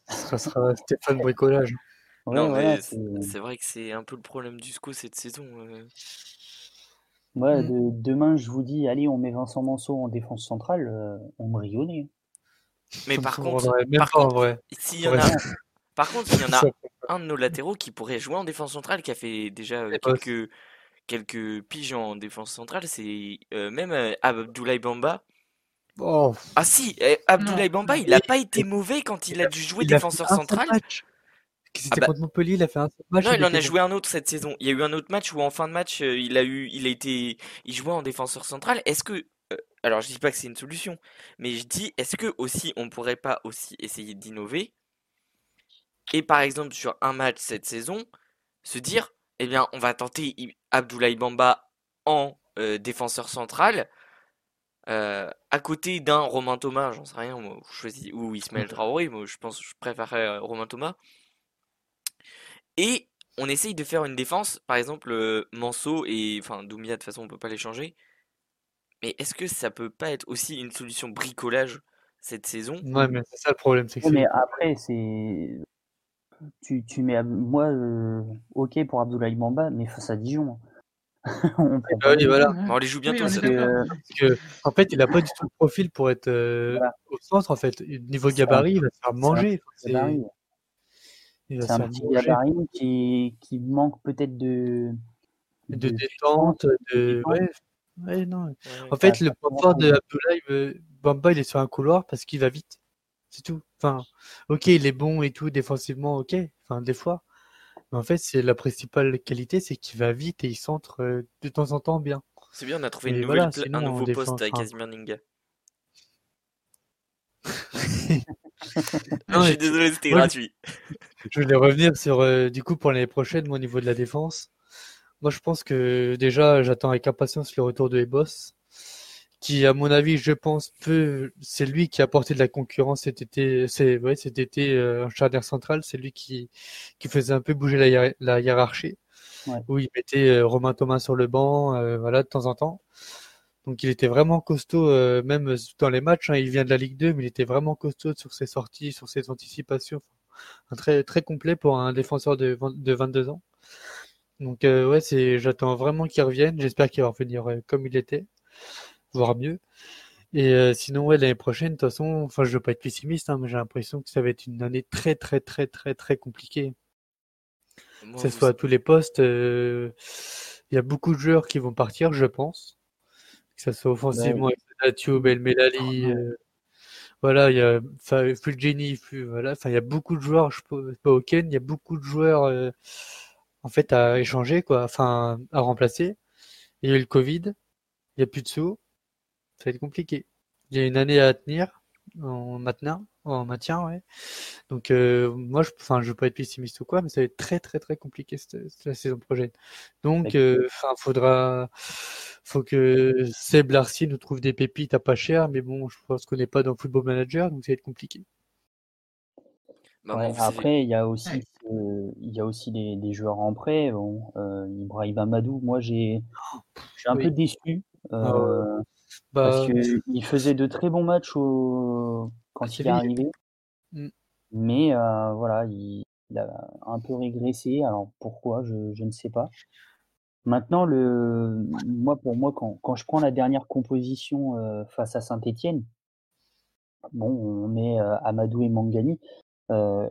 Ça sera Stéphane Bricolage. non, mais c'est vrai que c'est un peu le problème du SCO cette saison. Ouais, mmh. demain, je vous dis, allez, on met Vincent Manceau en défense centrale, euh, on me rionnait. Mais par contre, par contre, s'il y en a, par contre, il y en a un de nos latéraux qui pourrait jouer en défense centrale, qui a fait déjà euh, quelques, quelques piges en défense centrale, c'est euh, même Abdoulaye Bamba. Oh. Ah si, eh, Abdoulaye Bamba, il n'a pas été mauvais quand il a dû jouer défenseur central. C'était ah bah contre Montpellier, il a fait un match. Non, il en a joué un autre cette saison. Il y a eu un autre match où en fin de match, euh, il a eu, il a été, il jouait en défenseur central. Est-ce que, euh, alors je dis pas que c'est une solution, mais je dis, est-ce que aussi on pourrait pas aussi essayer d'innover et par exemple sur un match cette saison, se dire, eh bien, on va tenter Abdoulaye Bamba en euh, défenseur central. à côté d'un Romain Thomas, j'en sais rien, moi, je choisis, ou Ismaël Traoré, moi je pense je préférerais Romain Thomas. Et on essaye de faire une défense, par exemple, euh, Manso et. Enfin, Doumia, de toute façon, on peut pas les changer. Mais est-ce que ça peut pas être aussi une solution bricolage cette saison? Ouais, mais c'est ça le problème. c'est mais après, c'est. Tu, tu mets. Moi, euh, ok pour Abdoulaye Bamba, mais face à Dijon. on, bah voilà. on les joue bientôt. en fait, il a pas du tout le profil pour être euh, au centre. En fait, niveau gabarit, il va se faire manger. C'est un petit gabarit qui, qui manque peut-être de, de, détente. De... Ouais. Ouais, non. en fait, le point fort de Abdoulaye euh, Bamba, il est sur un couloir parce qu'il va vite. C'est tout. Enfin, ok, il est bon et tout, défensivement, ok. Enfin, des fois. Mais en fait, c'est la principale qualité, c'est qu'il va vite et il centre euh, de temps en temps bien. C'est bien, on a trouvé une nouvelle, un nouveau poste avec Casimir Ninga. non, je suis désolé, c'était gratuit. Je voulais revenir sur, euh, du coup, pour l'année prochaine, au niveau de la défense. Moi, je pense que déjà, j'attends avec impatience le retour de Ebos, qui, à mon avis, je pense, peut, c'est lui qui a apporté de la concurrence cet été, c'est, ouais, cet été, euh, en charnière centrale, c'est lui qui, qui faisait un peu bouger la, la hiérarchie. Où il mettait euh, Romain Thomas sur le banc, voilà, de temps en temps. Donc il était vraiment costaud, euh, même dans les matchs. Hein, il vient de la Ligue 2, mais il était vraiment costaud sur ses sorties, sur ses anticipations. un très très complet pour un défenseur de, de 22 ans. Donc euh, ouais, c'est, j'attends vraiment qu'il revienne. J'espère qu'il va revenir euh, comme il était, voire mieux. Et euh, sinon, ouais, l'année prochaine, de toute façon, enfin, je veux pas être pessimiste, hein, mais j'ai l'impression que ça va être une année très, très, très, très, très compliquée. Moi, Que ce soit à tous les postes, euh, il y a beaucoup de joueurs qui vont partir, je pense. Que ce soit offensivement avec Natio, Belmelali, euh, voilà, il y a Fu- voilà, enfin, il y a beaucoup de joueurs, je peux pas Ken, il y a beaucoup de joueurs euh, en fait à échanger, quoi, enfin, à remplacer. Il y a eu le Covid, il n'y a plus de sous, ça va être compliqué. Il y a une année à tenir en maintien, en maintien, ouais. Donc euh, moi, je, enfin, je veux pas être pessimiste ou quoi, mais ça va être très très très compliqué cette, cette- la saison prochaine. Donc, euh, enfin, faudra, faut que Seb Larcy nous trouve des pépites à pas cher, mais bon, je pense qu'on n'est pas dans Football Manager, donc ça va être compliqué. bah, Ouais, après, il y a aussi, Ouais. euh, il y a aussi des, des joueurs en prêt. Bon, euh, Ibrahim Amadou, moi, j'ai, je suis un Oui. peu déçu Ah ouais. Bah, parce que il faisait de très bons matchs au, quand il est arrivé. Mm. Mais euh, voilà, il, il a un peu régressé. Alors pourquoi, je, je ne sais pas. Maintenant, le, moi, pour moi, quand, quand je prends la dernière composition euh, face à Saint-Étienne, bon, on met euh, Amadou et Mangani.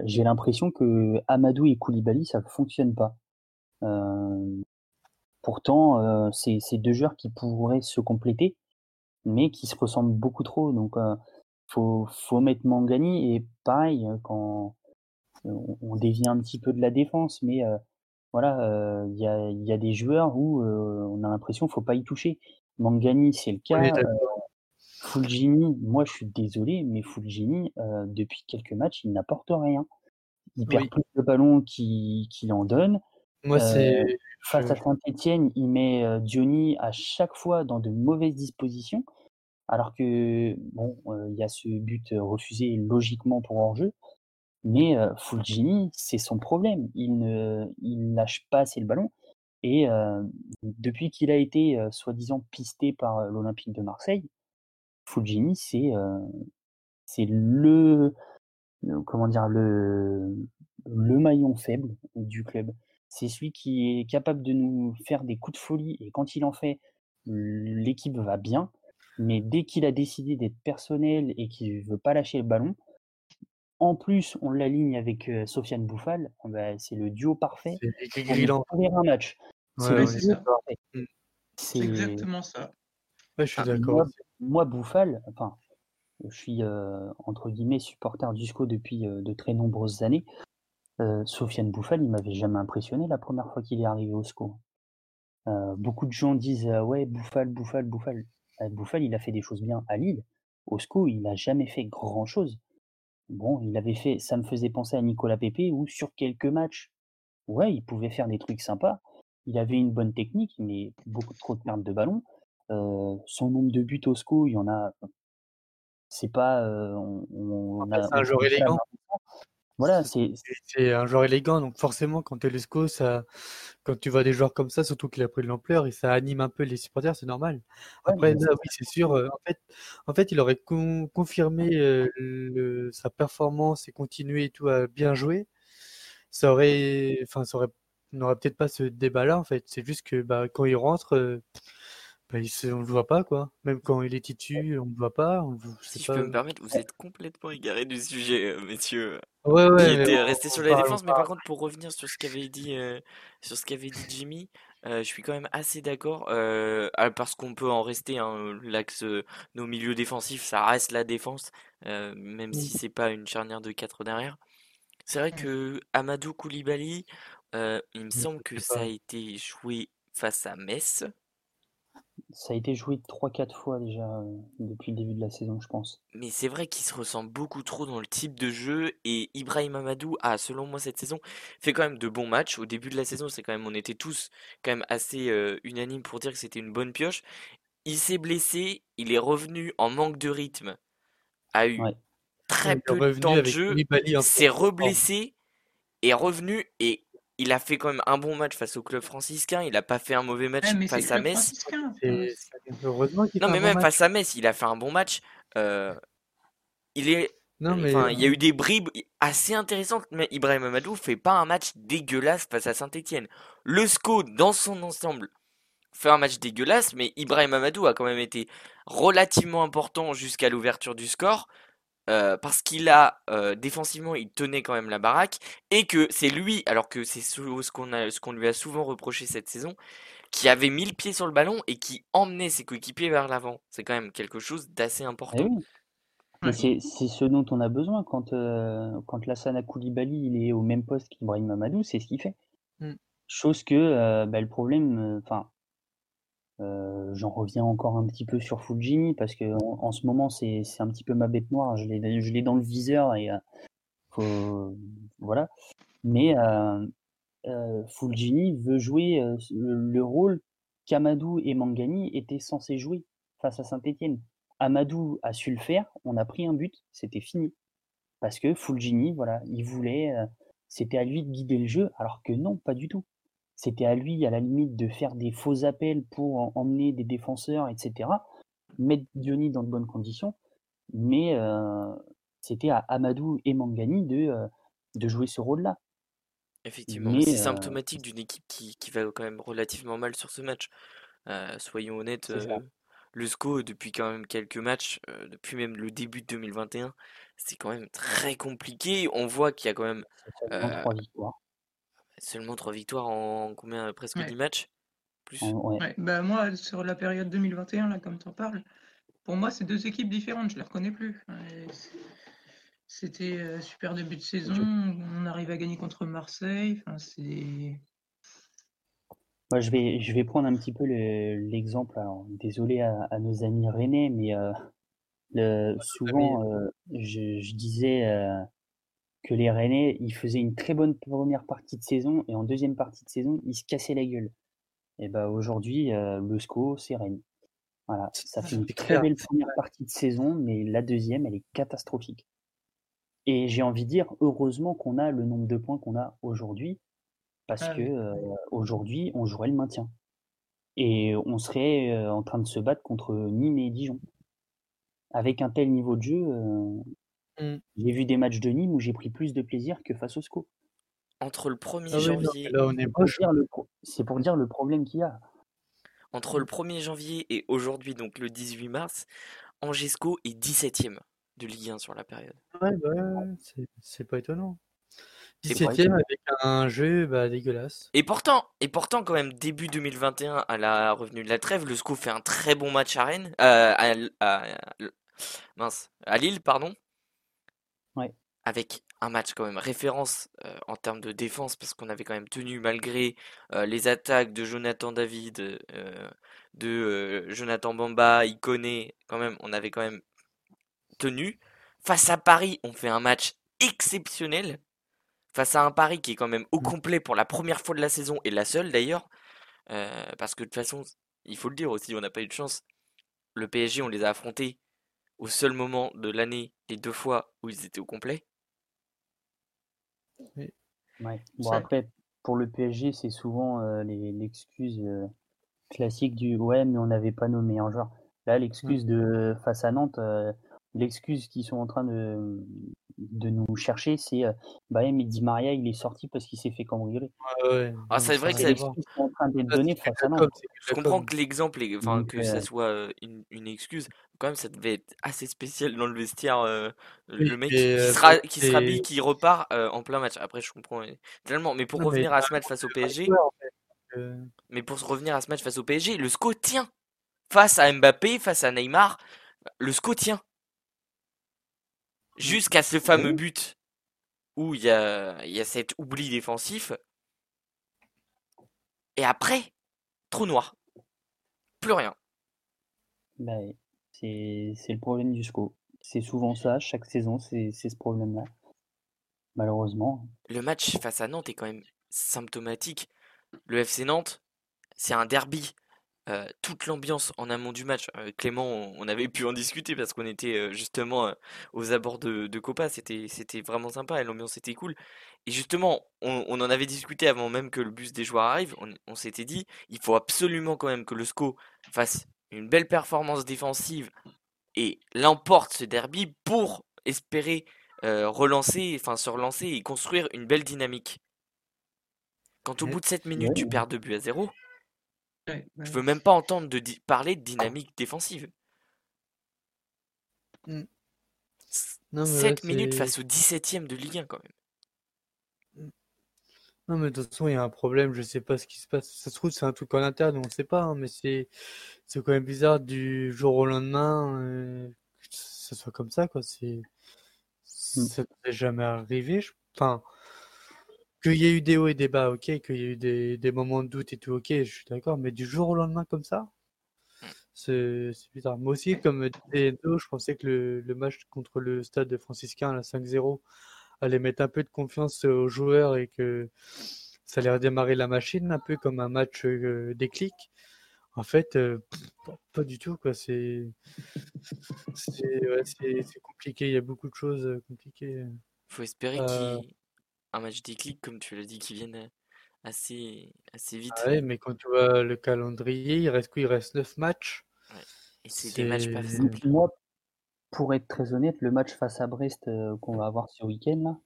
J'ai l'impression que Amadou et Koulibaly, ça ne fonctionne pas. Pourtant, c'est deux joueurs qui pourraient se compléter, mais qui se ressemblent beaucoup trop. Donc, euh, faut, faut mettre Mangani. Et pareil, euh, quand on, on dévie un petit peu de la défense, mais euh, voilà, euh, il y, a, il y a des joueurs où euh, on a l'impression qu'il faut pas y toucher. Mangani, c'est le on cas. Euh, Fulgini, moi je suis désolé, mais Fulgini, euh, depuis quelques matchs, il n'apporte rien. Il perd Oui. plus de ballons qu'il en donne. Moi, Face je- à Saint-Etienne, il met euh, Diony à chaque fois dans de mauvaises dispositions, alors que euh, il y a ce but euh, refusé logiquement pour hors-jeu, mais euh, Fulgini, c'est son problème. Il ne lâche pas assez le ballon. Et depuis qu'il a été soi-disant pisté par l'Olympique de Marseille, Fulgini, c'est le- comment dire le le maillon faible du club. C'est celui qui est capable de nous faire des coups de folie et quand il en fait, l'équipe va bien. Mais dès qu'il a décidé d'être personnel et qu'il veut pas lâcher le ballon, en plus on l'aligne avec euh, Sofiane Bouffal, bah, c'est le duo parfait c'est un match. Ouais, C'est ouais. Mm. C'est exactement ça. Ouais, je suis Ah, d'accord. moi, Bouffal, enfin, je suis euh, entre guillemets supporter du SCO depuis euh, de très nombreuses années. Euh, Sofiane Bouffal, il m'avait jamais impressionné la première fois qu'il est arrivé au SCO. Euh, beaucoup de gens disent euh, ouais Bouffal, Bouffal, Bouffal. Euh, Bouffal, il a fait des choses bien à Lille. Au SCO, il n'a jamais fait grand chose. Bon, il avait fait, ça me faisait penser à Nicolas Pepe où sur quelques matchs, ouais, il pouvait faire des trucs sympas. Il avait une bonne technique, mais beaucoup trop de pertes de ballon. Euh, son nombre de buts au SCO, il y en a. C'est pas. euh, on, a- un joueur élégant. Voilà, c'est un joueur élégant, donc forcément, quand tu es le SCO, ça, quand tu vois des joueurs comme ça, surtout qu'il a pris de l'ampleur, et ça anime un peu les supporters, c'est normal. Après, là, oui, c'est sûr. euh, en fait, en fait, il aurait con- confirmé euh, le- sa performance et continué et tout à bien jouer. Ça aurait, enfin, ça aurait, n'aurait peut-être pas ce débat-là, en fait. C'est juste que bah, quand il rentre, euh, bah, il se- on le voit pas, quoi. Même quand il est titu, on le voit pas. On, Si je pas. peux me permettre, vous êtes complètement égarés du sujet, euh, messieurs. Ouais, Il ouais, mais était on- resté sur la parle, on défense, mais par parle. contre, pour revenir sur ce qu'avait dit, euh, sur ce qu'avait dit Jimmy, euh, je suis quand même assez d'accord, euh, ah, parce qu'on peut en rester, hein, l'axe, euh, nos milieux défensifs, ça reste la défense, euh, même si c'est pas une charnière de 4 derrière. C'est vrai que Amadou Koulibaly, euh, il me semble que ça a été joué face à Metz. Ça a été joué 3-4 fois déjà euh, depuis le début de la saison, je pense. Mais c'est vrai qu'il se ressemble beaucoup trop dans le type de jeu et Ibrahim Amadou a, selon moi, cette saison fait quand même de bons matchs. Au début de la saison, c'est quand même, on était tous quand même assez euh, unanimes pour dire que c'était une bonne pioche. Il s'est blessé, il est revenu en manque de rythme, a eu Ouais. très Il peu de temps de jeu, s'est reblessé, est revenu et il a fait quand même un bon match face au club franciscain. Il a pas fait un mauvais match Ouais, face à Metz. Heureusement Non, fait mais un bon même match. face à Metz, il a fait un bon match. Euh, il est Non, mais Enfin, il y a eu des bribes assez intéressantes, mais Ibrahim Amadou fait pas un match dégueulasse face à Saint-Etienne. Le SCO, dans son ensemble, fait un match dégueulasse, mais Ibrahim Amadou a quand même été relativement important jusqu'à l'ouverture du score. Euh, parce qu'il a euh, défensivement il tenait quand même la baraque et que c'est lui alors que c'est ce ce qu'on a ce qu'on lui a souvent reproché cette saison qui avait mis le pied sur le ballon et qui emmenait ses coéquipiers vers l'avant c'est quand même quelque chose d'assez Eh important oui. Ouais. c'est c'est ce dont on a besoin quand, euh, quand Lassana Koulibaly il est au même poste qu'Ibrahim Mamadou, c'est ce qu'il fait. Mm. Chose que euh, bah, le problème, euh, enfin, euh, j'en reviens encore un petit peu sur Fulgini parce que en, ce moment c'est un petit peu ma bête noire. Je l'ai dans le viseur et euh, voilà. Mais euh, euh, Fulgini veut jouer le, le rôle qu'Amadou et Mangani étaient censés jouer face à Saint-Étienne. Amadou a su le faire, on a pris un but, c'était fini. Parce que Fulgini, voilà, il voulait, c'était à lui de guider le jeu, alors que non, pas du tout. C'était à lui, à la limite, de faire des faux appels pour en- emmener des défenseurs, etc. Mettre Diony dans de bonnes conditions. Mais euh, c'était à Amadou et Mangani de, euh, de jouer ce rôle-là. Effectivement, c'est euh, symptomatique d'une équipe qui, qui va quand même relativement mal sur ce match. Soyons honnêtes, le SCO, depuis quand même quelques matchs, euh, depuis même le début de 2021, c'est quand même très compliqué. On voit qu'il y a quand même euh. Seulement trois victoires en combien, presque Ouais. 10 matchs? Plus? En- ouais. Ouais, bah moi, sur la période 2021, là, comme tu en parles, pour moi, c'est deux équipes différentes, je les reconnais plus. C'était euh, super début de saison, on arrive à gagner contre Marseille, enfin, c'est... Moi, je vais, je vais prendre un petit peu le- l'exemple. alors, désolé à, à nos amis rennais, mais euh, le, souvent, euh, je, je disais euh, que les Rennais, ils faisaient une très bonne première partie de saison et en deuxième partie de saison, ils se cassaient la gueule. Et ben aujourd'hui, euh, le SCO, c'est Rennes. Voilà, ça fait une très belle première partie de saison, mais la deuxième, elle est catastrophique. Et j'ai envie de dire, heureusement qu'on a le nombre de points qu'on a aujourd'hui, parce Ah que euh, aujourd'hui, on jouerait le maintien. Et on serait euh, en train de se battre contre Nîmes et Dijon. Avec un tel niveau de jeu, euh, Mm. j'ai vu des matchs de Nîmes où j'ai pris plus de plaisir que face au SCO. Entre le 1er Ah oui, non, mais janvier, là, on est C'est pour dire le pro- C'est pour dire le problème qu'il y a. entre le 1er janvier et aujourd'hui, donc le 18 mars, Angesco est 17ème de Ligue 1 sur la période. Ouais, bah, ouais, c'est- pas étonnant. C'est 17ème avec un jeu bah, dégueulasse. Et pourtant, et pourtant, quand même, début 2021, à la revenue de la trêve, le SCO fait un très bon match à Rennes, euh, à, à- à- mince, à Lille, pardon. Ouais. Avec un match quand même référence euh, en termes de défense, parce qu'on avait quand même tenu malgré euh, les attaques de Jonathan David, euh, de Jonathan Bamba, Iconé, quand même, on avait quand même tenu. Face à Paris, on fait un match exceptionnel. Face à un Paris qui est quand même au Mm. complet pour la première fois de la saison, et la seule d'ailleurs. parce que de toute façon, il faut le dire aussi, on n'a pas eu de chance. Le PSG, on les a affrontés au seul moment de l'année, les deux fois où ils étaient au complet? Ouais. Bon, Ça- après, pour le PSG, c'est souvent euh, les- l'excuse euh, classique du ouais, mais on n'avait pas nos meilleurs joueurs. Là, l'excuse de face à Nantes, euh, l'excuse qu'ils sont en train de, de nous chercher, c'est euh, bah, mais Di Maria, il est sorti parce qu'il s'est fait cambrioler. Ouais, ouais. Ah, c'est vrai que C'est ça- en train d'être Ça, face à Nantes. que Je comprends com. que l'exemple, est- enfin que ça euh, soit euh, une, une excuse. Quand même, ça devait être assez spécial dans le vestiaire. euh, Oui, le mec qui, euh, sera, qui se rhabille, qui repart euh, en plein match. Après, je comprends tellement. Mais pour Non, mais revenir à ce match face au PSG, joueur, en fait. Euh, mais pour se revenir à ce match face au PSG, le SCO tient face à Mbappé, face à Neymar. Le SCO tient jusqu'à ce fameux Oui. but où il y a, y a cet oubli défensif. Et après, trou noir. Plus rien. Bah, c'est c'est le problème du SCO. C'est souvent ça, chaque saison, c'est c'est ce problème-là. Malheureusement. Le match face à Nantes est quand même symptomatique. Le FC Nantes, c'est un derby. Euh, toute l'ambiance en amont du match, euh, Clément, on, on avait pu en discuter parce qu'on était euh, justement aux abords de, de Copa, c'était c'était vraiment sympa et l'ambiance était cool. Et justement, on, on en avait discuté avant même que le bus des joueurs arrive. On, on s'était dit, il faut absolument quand même que le SCO fasse une belle performance défensive et l'emporte ce derby pour espérer relancer, enfin se relancer et construire une belle dynamique. Quand au bout de 7 minutes tu perds 2 buts à 0, je veux même pas entendre de parler de dynamique défensive. 7 mmh. minutes face au 17ème de Ligue 1 quand même. Mmh. Non mais de toute façon il y a un problème, je sais pas ce qui se passe. Ça se trouve c'est un truc en interne, on sait pas, hein, mais c'est c'est quand même bizarre du jour au lendemain euh, que ce soit comme ça quoi. C'est ça n'est jamais arrivé. Enfin qu'il y ait eu des hauts et des bas, ok, qu'il y ait eu des, des moments de doute et tout, ok, je suis d'accord, mais du jour au lendemain comme ça, c'est bizarre. Moi aussi, comme disait je pensais que le, le, match contre le stade de franciscain, la 5-0, allait mettre un peu de confiance aux joueurs et que ça allait redémarrer la machine, un peu comme un match euh, déclic. En fait, euh, pas du tout, quoi. C'est ouais, compliqué, il y a beaucoup de choses euh, compliquées. faut espérer qu'il un match déclic, comme tu l'as dit, qui vienne assez, assez vite. Ah ouais, mais quand tu vois le calendrier, il reste quoi? Il reste 9 matchs? Et c'est des matchs pas Moi, pour être très honnête, le match face à Brest euh, qu'on va avoir ce week-end,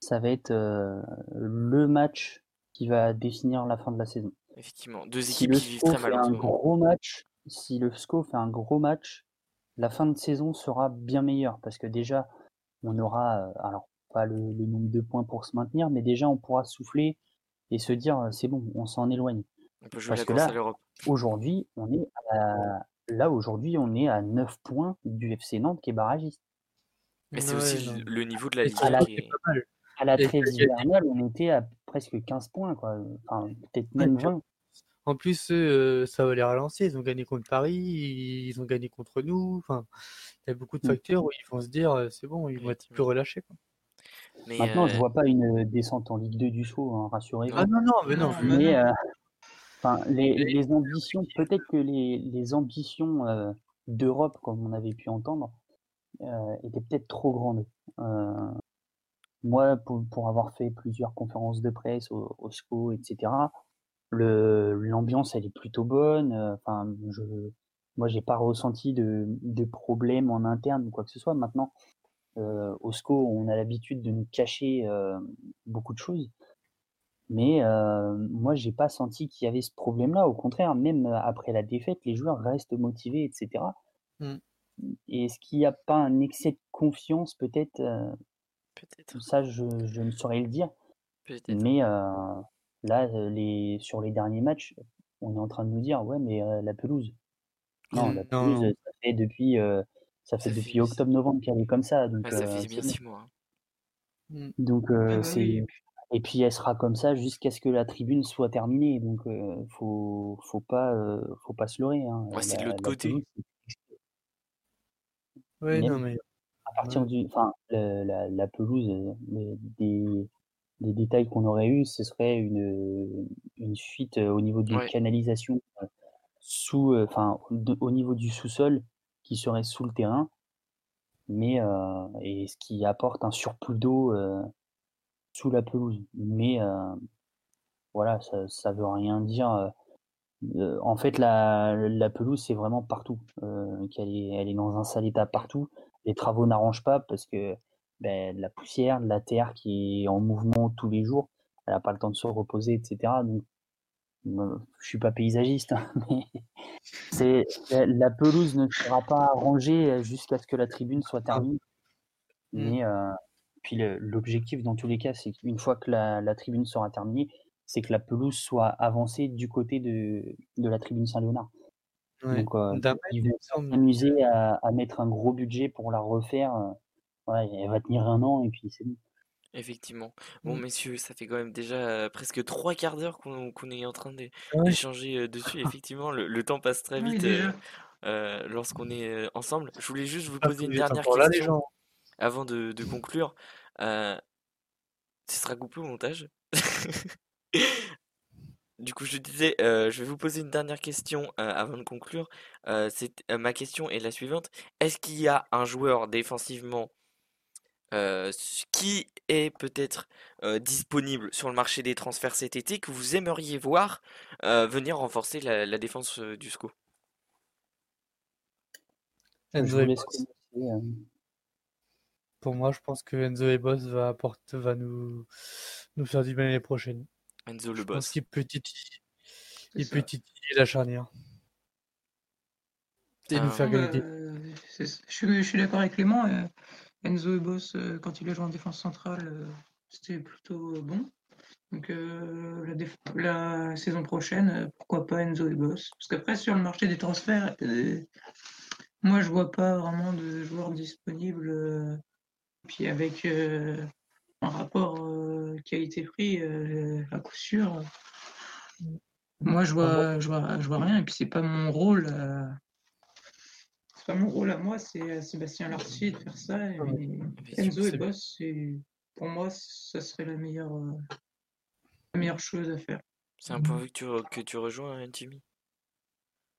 ça va être euh, le match qui va définir la fin de la saison. Effectivement, deux équipes qui vivent très mal un gros match, si le SCO fait un gros match, la fin de saison sera bien meilleure parce que déjà, on aura, euh, alors pas le, nombre de points pour se maintenir, mais déjà on pourra souffler et se dire euh, c'est bon, on s'en éloigne. On peut jouer Parce que là, aujourd'hui, on est à, là aujourd'hui, on est à 9 points du FC Nantes qui est barragiste. Mais c'est aussi le niveau de la Ligue. À la, à la trêve hivernale, on était à presque 15 points, quoi. Enfin, peut-être même 20. En plus, euh, ça va les relancer. Ils ont gagné contre Paris, ils ont gagné contre nous. Enfin, il y a beaucoup de mm. facteurs où ils vont se dire euh, c'est bon, ils vont être plus relâchés. Quoi. Maintenant, je euh, vois pas une descente en Ligue 2 du SCO, hein, rassurez-vous. Ah non, non, mais non. Mais, euh, enfin, les, les, ambitions, peut-être que les, les ambitions euh, d'Europe, comme on avait pu entendre, étaient peut-être trop grandes. moi, pour, pour, avoir fait plusieurs conférences de presse au, au SCO, etc., l'ambiance, elle est plutôt bonne. Enfin, je, moi, j'ai pas ressenti de, de problème en interne ou quoi que ce soit. Maintenant, euh, au SCO, on a l'habitude de nous cacher euh, beaucoup de choses. Mais euh, moi, j'ai pas senti qu'il y avait ce problème-là. Au contraire, même après la défaite, les joueurs restent motivés, etc. Mmh. Et est-ce qu'il n'y a pas un excès de confiance, peut-être Peut-être. Ça, je, je ne saurais le dire. Mais là, les, sur les derniers matchs, on est en train de nous dire, ouais, mais la pelouse. Non, la pelouse, ça fait depuis ça fait depuis octobre-novembre qu'elle est comme ça. Donc, ça fait bien six mois. Mmh. Donc, bah c'est. Et puis elle sera comme ça jusqu'à ce que la tribune soit terminée. Donc faut faut pas faut pas se leurrer. Hein. c'est de l'autre côté. Oui, non mais à partir du, enfin la, la, pelouse, des, des détails qu'on aurait eu, ce serait une une fuite au niveau d'une canalisation sous, enfin au niveau du sous-sol qui serait sous le terrain, mais euh, et ce qui apporte un surplus d'eau euh, sous la pelouse. Mais euh, voilà, ça, ne veut rien dire. en fait, la, pelouse, c'est vraiment partout. qu'elle est, elle est dans un sale état partout. Les travaux n'arrangent pas parce que ben, la poussière, la terre qui est en mouvement tous les jours, elle n'a pas le temps de se reposer, etc. Donc, je suis pas paysagiste, hein, mais c'est la, pelouse ne sera pas arrangée jusqu'à ce que la tribune soit terminée. Mmh. Mais euh, puis l'objectif dans tous les cas, c'est qu'une fois que la, tribune sera terminée, c'est que la pelouse soit avancée du côté de, de la tribune Saint-Léonard. Donc euh, ils vont s'amuser à, à, mettre un gros budget pour la refaire. Euh, elle va tenir un an et puis c'est bon. Effectivement. Bon, mmh. messieurs, ça fait quand même déjà presque trois quarts d'heure qu'on est en train d'échanger dessus. Effectivement, le, temps passe très vite lorsqu'on est ensemble. Je voulais juste vous ah, poser une dernière question avant de, conclure. ce sera coupé au montage. Du coup, je disais, je vais vous poser une dernière question avant de conclure. ma question est la suivante. Est-ce qu'il y a un joueur défensivement euh, qui est peut-être euh, disponible sur le marché des transferts cet été que vous aimeriez voir euh, venir renforcer la, défense du SCO? Je Pour moi, je pense que Enzo et Boss va, apporter, va nous, nous faire du bien l'année prochaine. Enzo le Je pense boss. qu'il peut titiller, C'est il peut ça. titiller la charnière. Et Ah. nous faire gagner je suis d'accord avec Clément. Enzo et euh, quand il a joué en défense centrale, euh, c'était plutôt bon. Donc euh, la, saison prochaine, pourquoi pas Enzo et? Parce qu'après, sur le marché des transferts, moi, je vois pas vraiment de joueurs disponibles. euh, puis avec un rapport qualité-prix, à coup sûr, moi, je vois, je vois, je vois rien. Et puis, c'est pas mon rôle. Euh, pas mon rôle à moi, c'est à Sébastien Lartier de faire ça. Et Enzo et Boss, pour moi, ça serait la meilleure, euh, la meilleure chose à faire. C'est un point que tu, que tu rejoins, hein, Jimmy?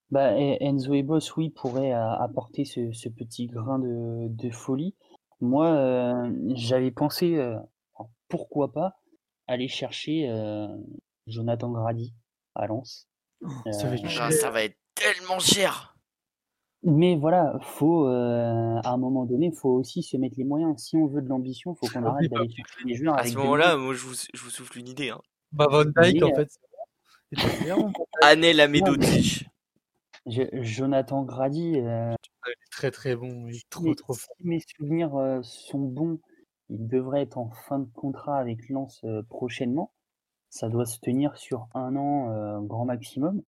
Bah, E- Enzo et Boss, oui, pourraient euh, apporter ce, ce petit grain de, de folie. Moi, euh, j'avais pensé, euh, pourquoi pas, aller chercher euh, Jonathan Grady à Lens. Ça va être Euh, cher. Ah, ça va être tellement cher. Mais voilà, faut euh, à un moment donné, faut aussi se mettre les moyens. Si on veut de l'ambition, faut qu'on Ah arrête bah d'aller chercher des joueurs À avec ce moment-là, moi, je vous, je vous souffle une idée. Hein. Bah, Van Dyke, Mais, en fait. Anel Amedotic. Jonathan Grady, euh, Il est très très bon, il est si trop mes, trop si fort. mes souvenirs euh, sont bons, il devrait être en fin de contrat avec Lens euh, prochainement. Ça doit se tenir sur un an euh, grand maximum.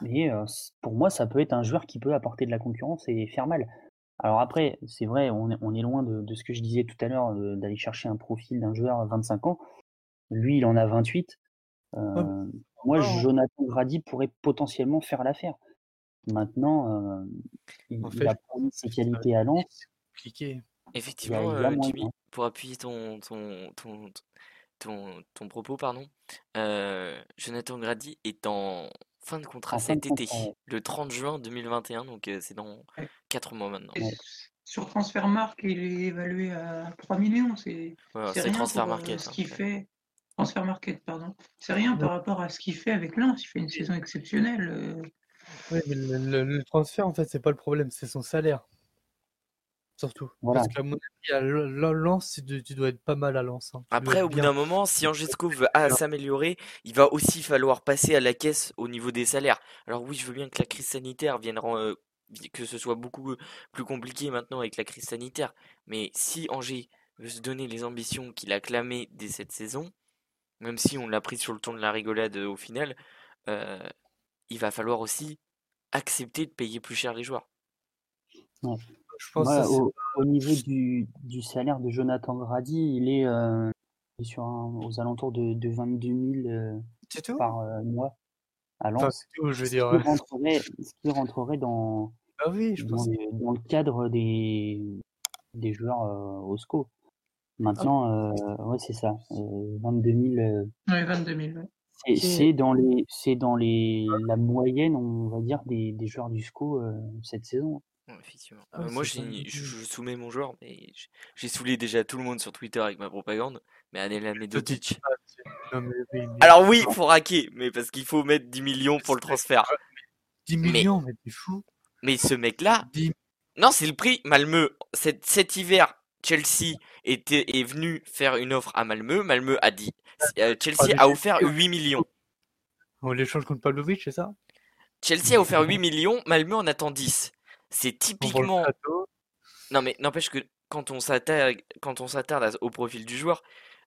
Mais euh, pour moi, ça peut être un joueur qui peut apporter de la concurrence et faire mal. Alors après, c'est vrai, on est, on est loin de, de ce que je disais tout à l'heure, euh, d'aller chercher un profil d'un joueur à 25 ans. Lui, il en a 28. Euh, moi, non. Jonathan Grady pourrait potentiellement faire l'affaire. Maintenant, euh, il, En il fait, a prouvé ses qualités à Lens. C'est compliqué. Effectivement, Il y a- il y a moyen, Jimmy, hein. pour appuyer ton, ton, ton, ton, ton propos, pardon, euh, Jonathan Grady est en fin de contrat En fin de cet été, contrat, le 30 juin 2021, donc euh, c'est dans Ouais. 4 mois maintenant. Et sur Transfermarkt, il est évalué à 3 millions. C'est rien euh, market. ce hein. qu'il fait. Transfer Market, pardon. C'est rien par rapport à ce qu'il fait avec Lens. Il fait une saison exceptionnelle. euh. Oui, mais le, le- le transfert, en fait, c'est pas le problème, c'est son salaire. Surtout. Voilà. Parce qu'à mon avis, à Lens, tu dois- tu dois être pas mal à Lens. hein. Après, au bout d'un moment, si Angesco veut ah, s'améliorer, il va aussi falloir passer à la caisse au niveau des salaires. Alors oui, je veux bien que la crise sanitaire vienne euh, que ce soit beaucoup plus compliqué maintenant avec la crise sanitaire. Mais si Angers veut se donner les ambitions qu'il a clamées dès cette saison, même si on l'a pris sur le ton de la rigolade euh, au final, euh, il va falloir aussi accepter de payer plus cher les joueurs. Je pense que c'est- au, au niveau du, du salaire de Jonathan Grady, il est, euh, il est sur un- aux alentours de, de 22 000 euh, tout? par euh, mois à Enfin, Lens. c'est tout, je veux Ce qui dire. rentrerait, ce qui rentrerait dans, Ah oui, je dans, pense. le, dans le cadre des, des joueurs euh, au SCO. Maintenant, euh, ouais, c'est ça. euh, 22 000, euh, Ouais, 22 000. ouais. c'est dans, les, c'est dans les, la moyenne, on va dire, des, des joueurs du SCO euh, cette saison. Ouais, effectivement. Euh, moi, je, je soumets mon joueur, mais j'ai saoulé déjà tout le monde sur Twitter avec ma propagande. Mais mais oui, mais Alors oui, faut raquer, mais parce qu'il faut mettre 10 millions pour le transfert. 10 mais- millions, mais t'es fou. Mais ce mec-là, 10 non, c'est le prix. Malmö, cet, cet hiver, Chelsea était, est venu faire une offre à Malmö. Malmö a dit, euh, Chelsea a offert 8 millions. On l'échange contre Pavlovic, c'est ça? Chelsea a offert 8 millions, Malmö en attend 10. C'est typiquement. Non, mais n'empêche que quand on s'attarde, quand on s'attarde à- au profil du joueur,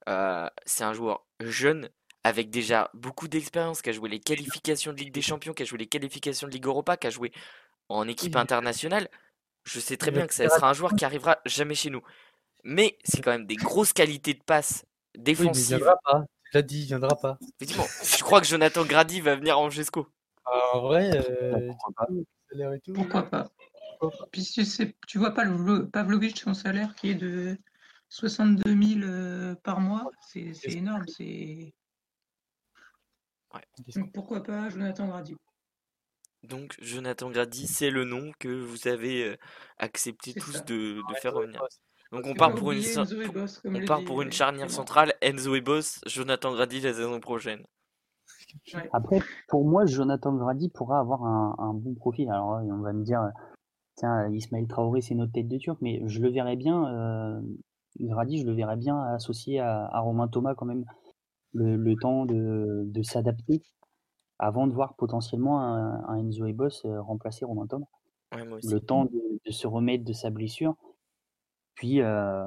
euh, c'est un joueur jeune, avec déjà beaucoup d'expérience, qui a joué les qualifications de Ligue des Champions, qui a joué les qualifications de Ligue Europa, qui a joué en équipe Oui. internationale. Je sais très bien que ça sera un joueur qui arrivera jamais chez nous. Mais c'est quand même des grosses qualités de passe Oui, mais il pas. Tu l'as dit, il viendra pas. Effectivement, je crois que Jonathan Grady va venir en Jesco. Ah, en vrai, euh, Pourquoi pas. Pourquoi pas? Puis tu, sais, tu vois pas le, Pavlovic, son salaire qui est de 62 000 euh, par mois, c'est c'est énorme. C'est donc pourquoi pas Jonathan Grady Donc Jonathan Grady, c'est le nom que vous avez euh, accepté C'est tous ça. de, de Ouais, faire revenir. Donc on part pour une, oublier so- Enzo et Boss, comme on part dit, pour une charnière centrale, Enzo et Boss, Jonathan Grady la saison prochaine. Ouais. Après, pour moi, Jonathan Grady pourra avoir un, un bon profil. Alors, on va me dire, tiens, Ismaël Traoré, c'est notre tête de turc, mais je le verrais bien, euh, Grady, je le verrais bien associé à, à Romain Thomas quand même, le, le temps de, de s'adapter avant de voir potentiellement un, un Enzo Ebos euh, remplacer Romain Thomas. Ouais, moi aussi. Le temps de, de se remettre de sa blessure. Puis euh,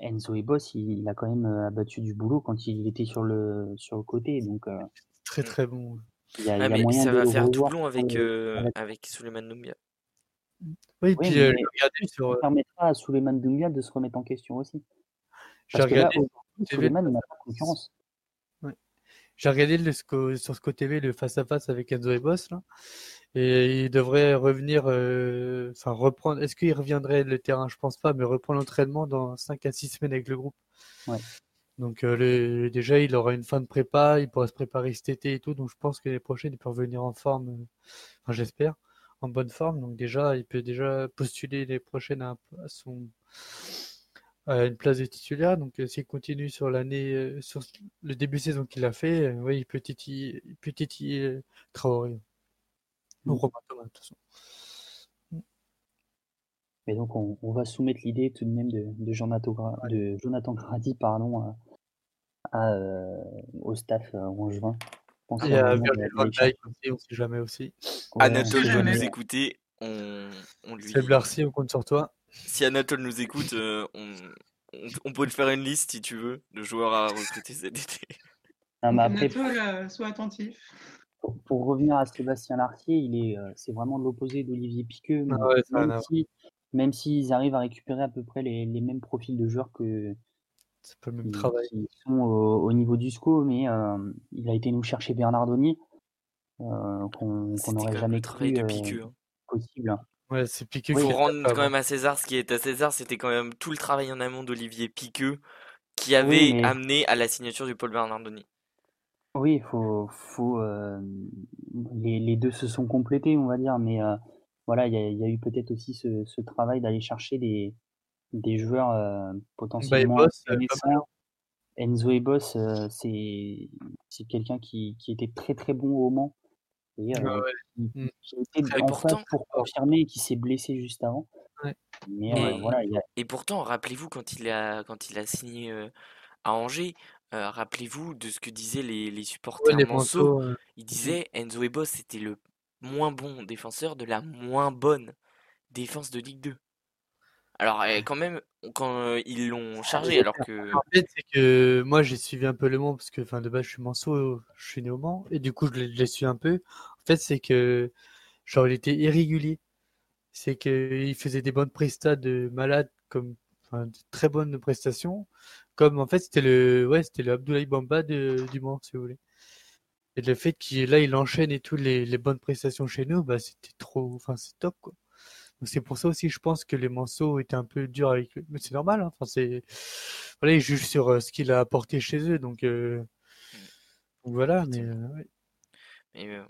Enzo Ebos, il, il a quand même abattu du boulot quand il était sur le, sur le côté. Donc, euh, Très très bon. il y a, il y Ah, a mais moyen ça de va faire doublon avec, euh, avec- avec Souleymane Doumbia. Oui, Oui, puis euh, mais regardé sur, ça permettra à Souleymane Doumbia de se remettre en question aussi. j'ai regardé. Souleymane n'a pas concurrence. j'ai regardé le sur SCO TV le face à face avec Enzo et Boss là, et il devrait revenir, euh, enfin reprendre. Est-ce qu'il reviendrait le terrain? Je pense pas, mais reprendre l'entraînement dans 5 à 6 semaines avec le groupe. Ouais. Donc euh, le- déjà il aura une fin de prépa, il pourra se préparer cet été et tout, donc je pense que l'année prochaine il peut revenir en forme, euh, enfin j'espère, en bonne forme. Donc déjà il peut déjà postuler l'année prochaine à, son à une place de titulaire. Donc euh, s'il continue sur l'année, euh, sur le début de saison qu'il a fait, euh, ouais, il peut titiller, il peut titiller Traoré. Ou Mm. Romain Thomas, de toute façon. Mais donc, on, on va soumettre l'idée tout de même de, de Jonathan, de Jonathan Grady pardon, à, à, au staff euh, angevin. Il y a Virgil van aussi, on sait jamais aussi. Anatole, jamais. nous écoutez, on, on lui... Seb Larcy, on compte sur toi. Si Anatole nous écoute, euh, on, on, on peut te faire une liste si tu veux de joueurs à recruter cet été. Non, mais après, Anatole, euh, sois attentif. pour, pour revenir à Sébastien Larcier, il est, euh, c'est vraiment l'opposé d'Olivier Piqueux. Ah ouais, même si, même s'ils arrivent à récupérer à peu près les, les mêmes profils de joueurs que, C'est pas le même travail. qui sont au, au niveau du SCO, mais euh, il a été nous chercher Bernardoni, euh, qu'on n'aurait jamais cru de euh, Piqueux. hein. possible. Ouais, c'est piqué Oui, Faut rendre quand même à César ce qui est à César, c'était quand même tout le travail en amont d'Olivier Piqueux qui avait Oui, mais amené à la signature du Paul Bernardoni. oui, faut, faut, euh, les, les deux se sont complétés, on va dire, mais euh, voilà, il y a, il y a eu peut-être aussi ce, ce travail d'aller chercher des, des joueurs euh, potentiellement euh, intéressants. Enzo Ebos, euh, c'est c'est quelqu'un qui, qui était très très bon au Mans et Ouais, euh, ouais. qui, Mm. qui était en pour confirmer et qui s'est blessé juste avant. Ouais. Mais Ouais. euh, voilà, il y a, et pourtant, rappelez-vous quand il a quand il a signé euh, à Angers, euh, rappelez-vous de ce que disaient les, les Ouais, supporters manteaux. euh, Ils mm. disaient Enzo Ebos c'était le moins bon défenseur de la moins bonne défense de Ligue 2. Alors quand même, quand ils l'ont chargé, alors que En fait, c'est que moi, j'ai suivi un peu le Mans parce que, enfin, de base, je suis manceau, je suis né au Mans, et du coup, je l'ai je l'ai su un peu. En fait, c'est que, genre, il était irrégulier. C'est que il faisait des bonnes prestats de malade, comme, enfin, de très bonnes prestations. Comme, en fait, c'était le, ouais, c'était le Abdoulaye Bamba de, du Mans, si vous voulez. Et le fait qu'il, là, il enchaîne et tout les, les bonnes prestations chez nous, bah, c'était trop, enfin, c'est top, quoi. C'est pour ça aussi, je pense que les Manceaux étaient un peu durs avec lui. Mais c'est normal, hein. Enfin, c'est, voilà, ils jugent sur euh, ce qu'il a apporté chez eux, donc, euh, donc voilà, mais, euh, ouais. Mais euh,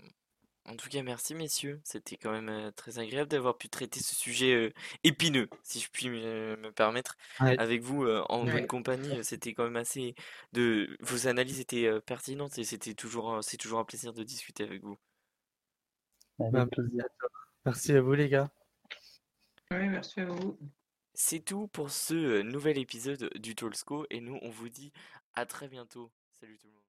en tout cas, merci messieurs. C'était quand même euh, très agréable d'avoir pu traiter ce sujet euh, épineux, si je puis me, me permettre, Ouais. avec vous euh, en bonne compagnie. C'était quand même assez de vos analyses étaient euh, pertinentes et c'était toujours un- c'est toujours un plaisir de discuter avec vous. avec Bah, plaisir. merci à vous, les gars. Oui, merci à vous. C'est tout pour ce nouvel épisode du Tolsco et nous on vous dit à très bientôt. Salut tout le monde.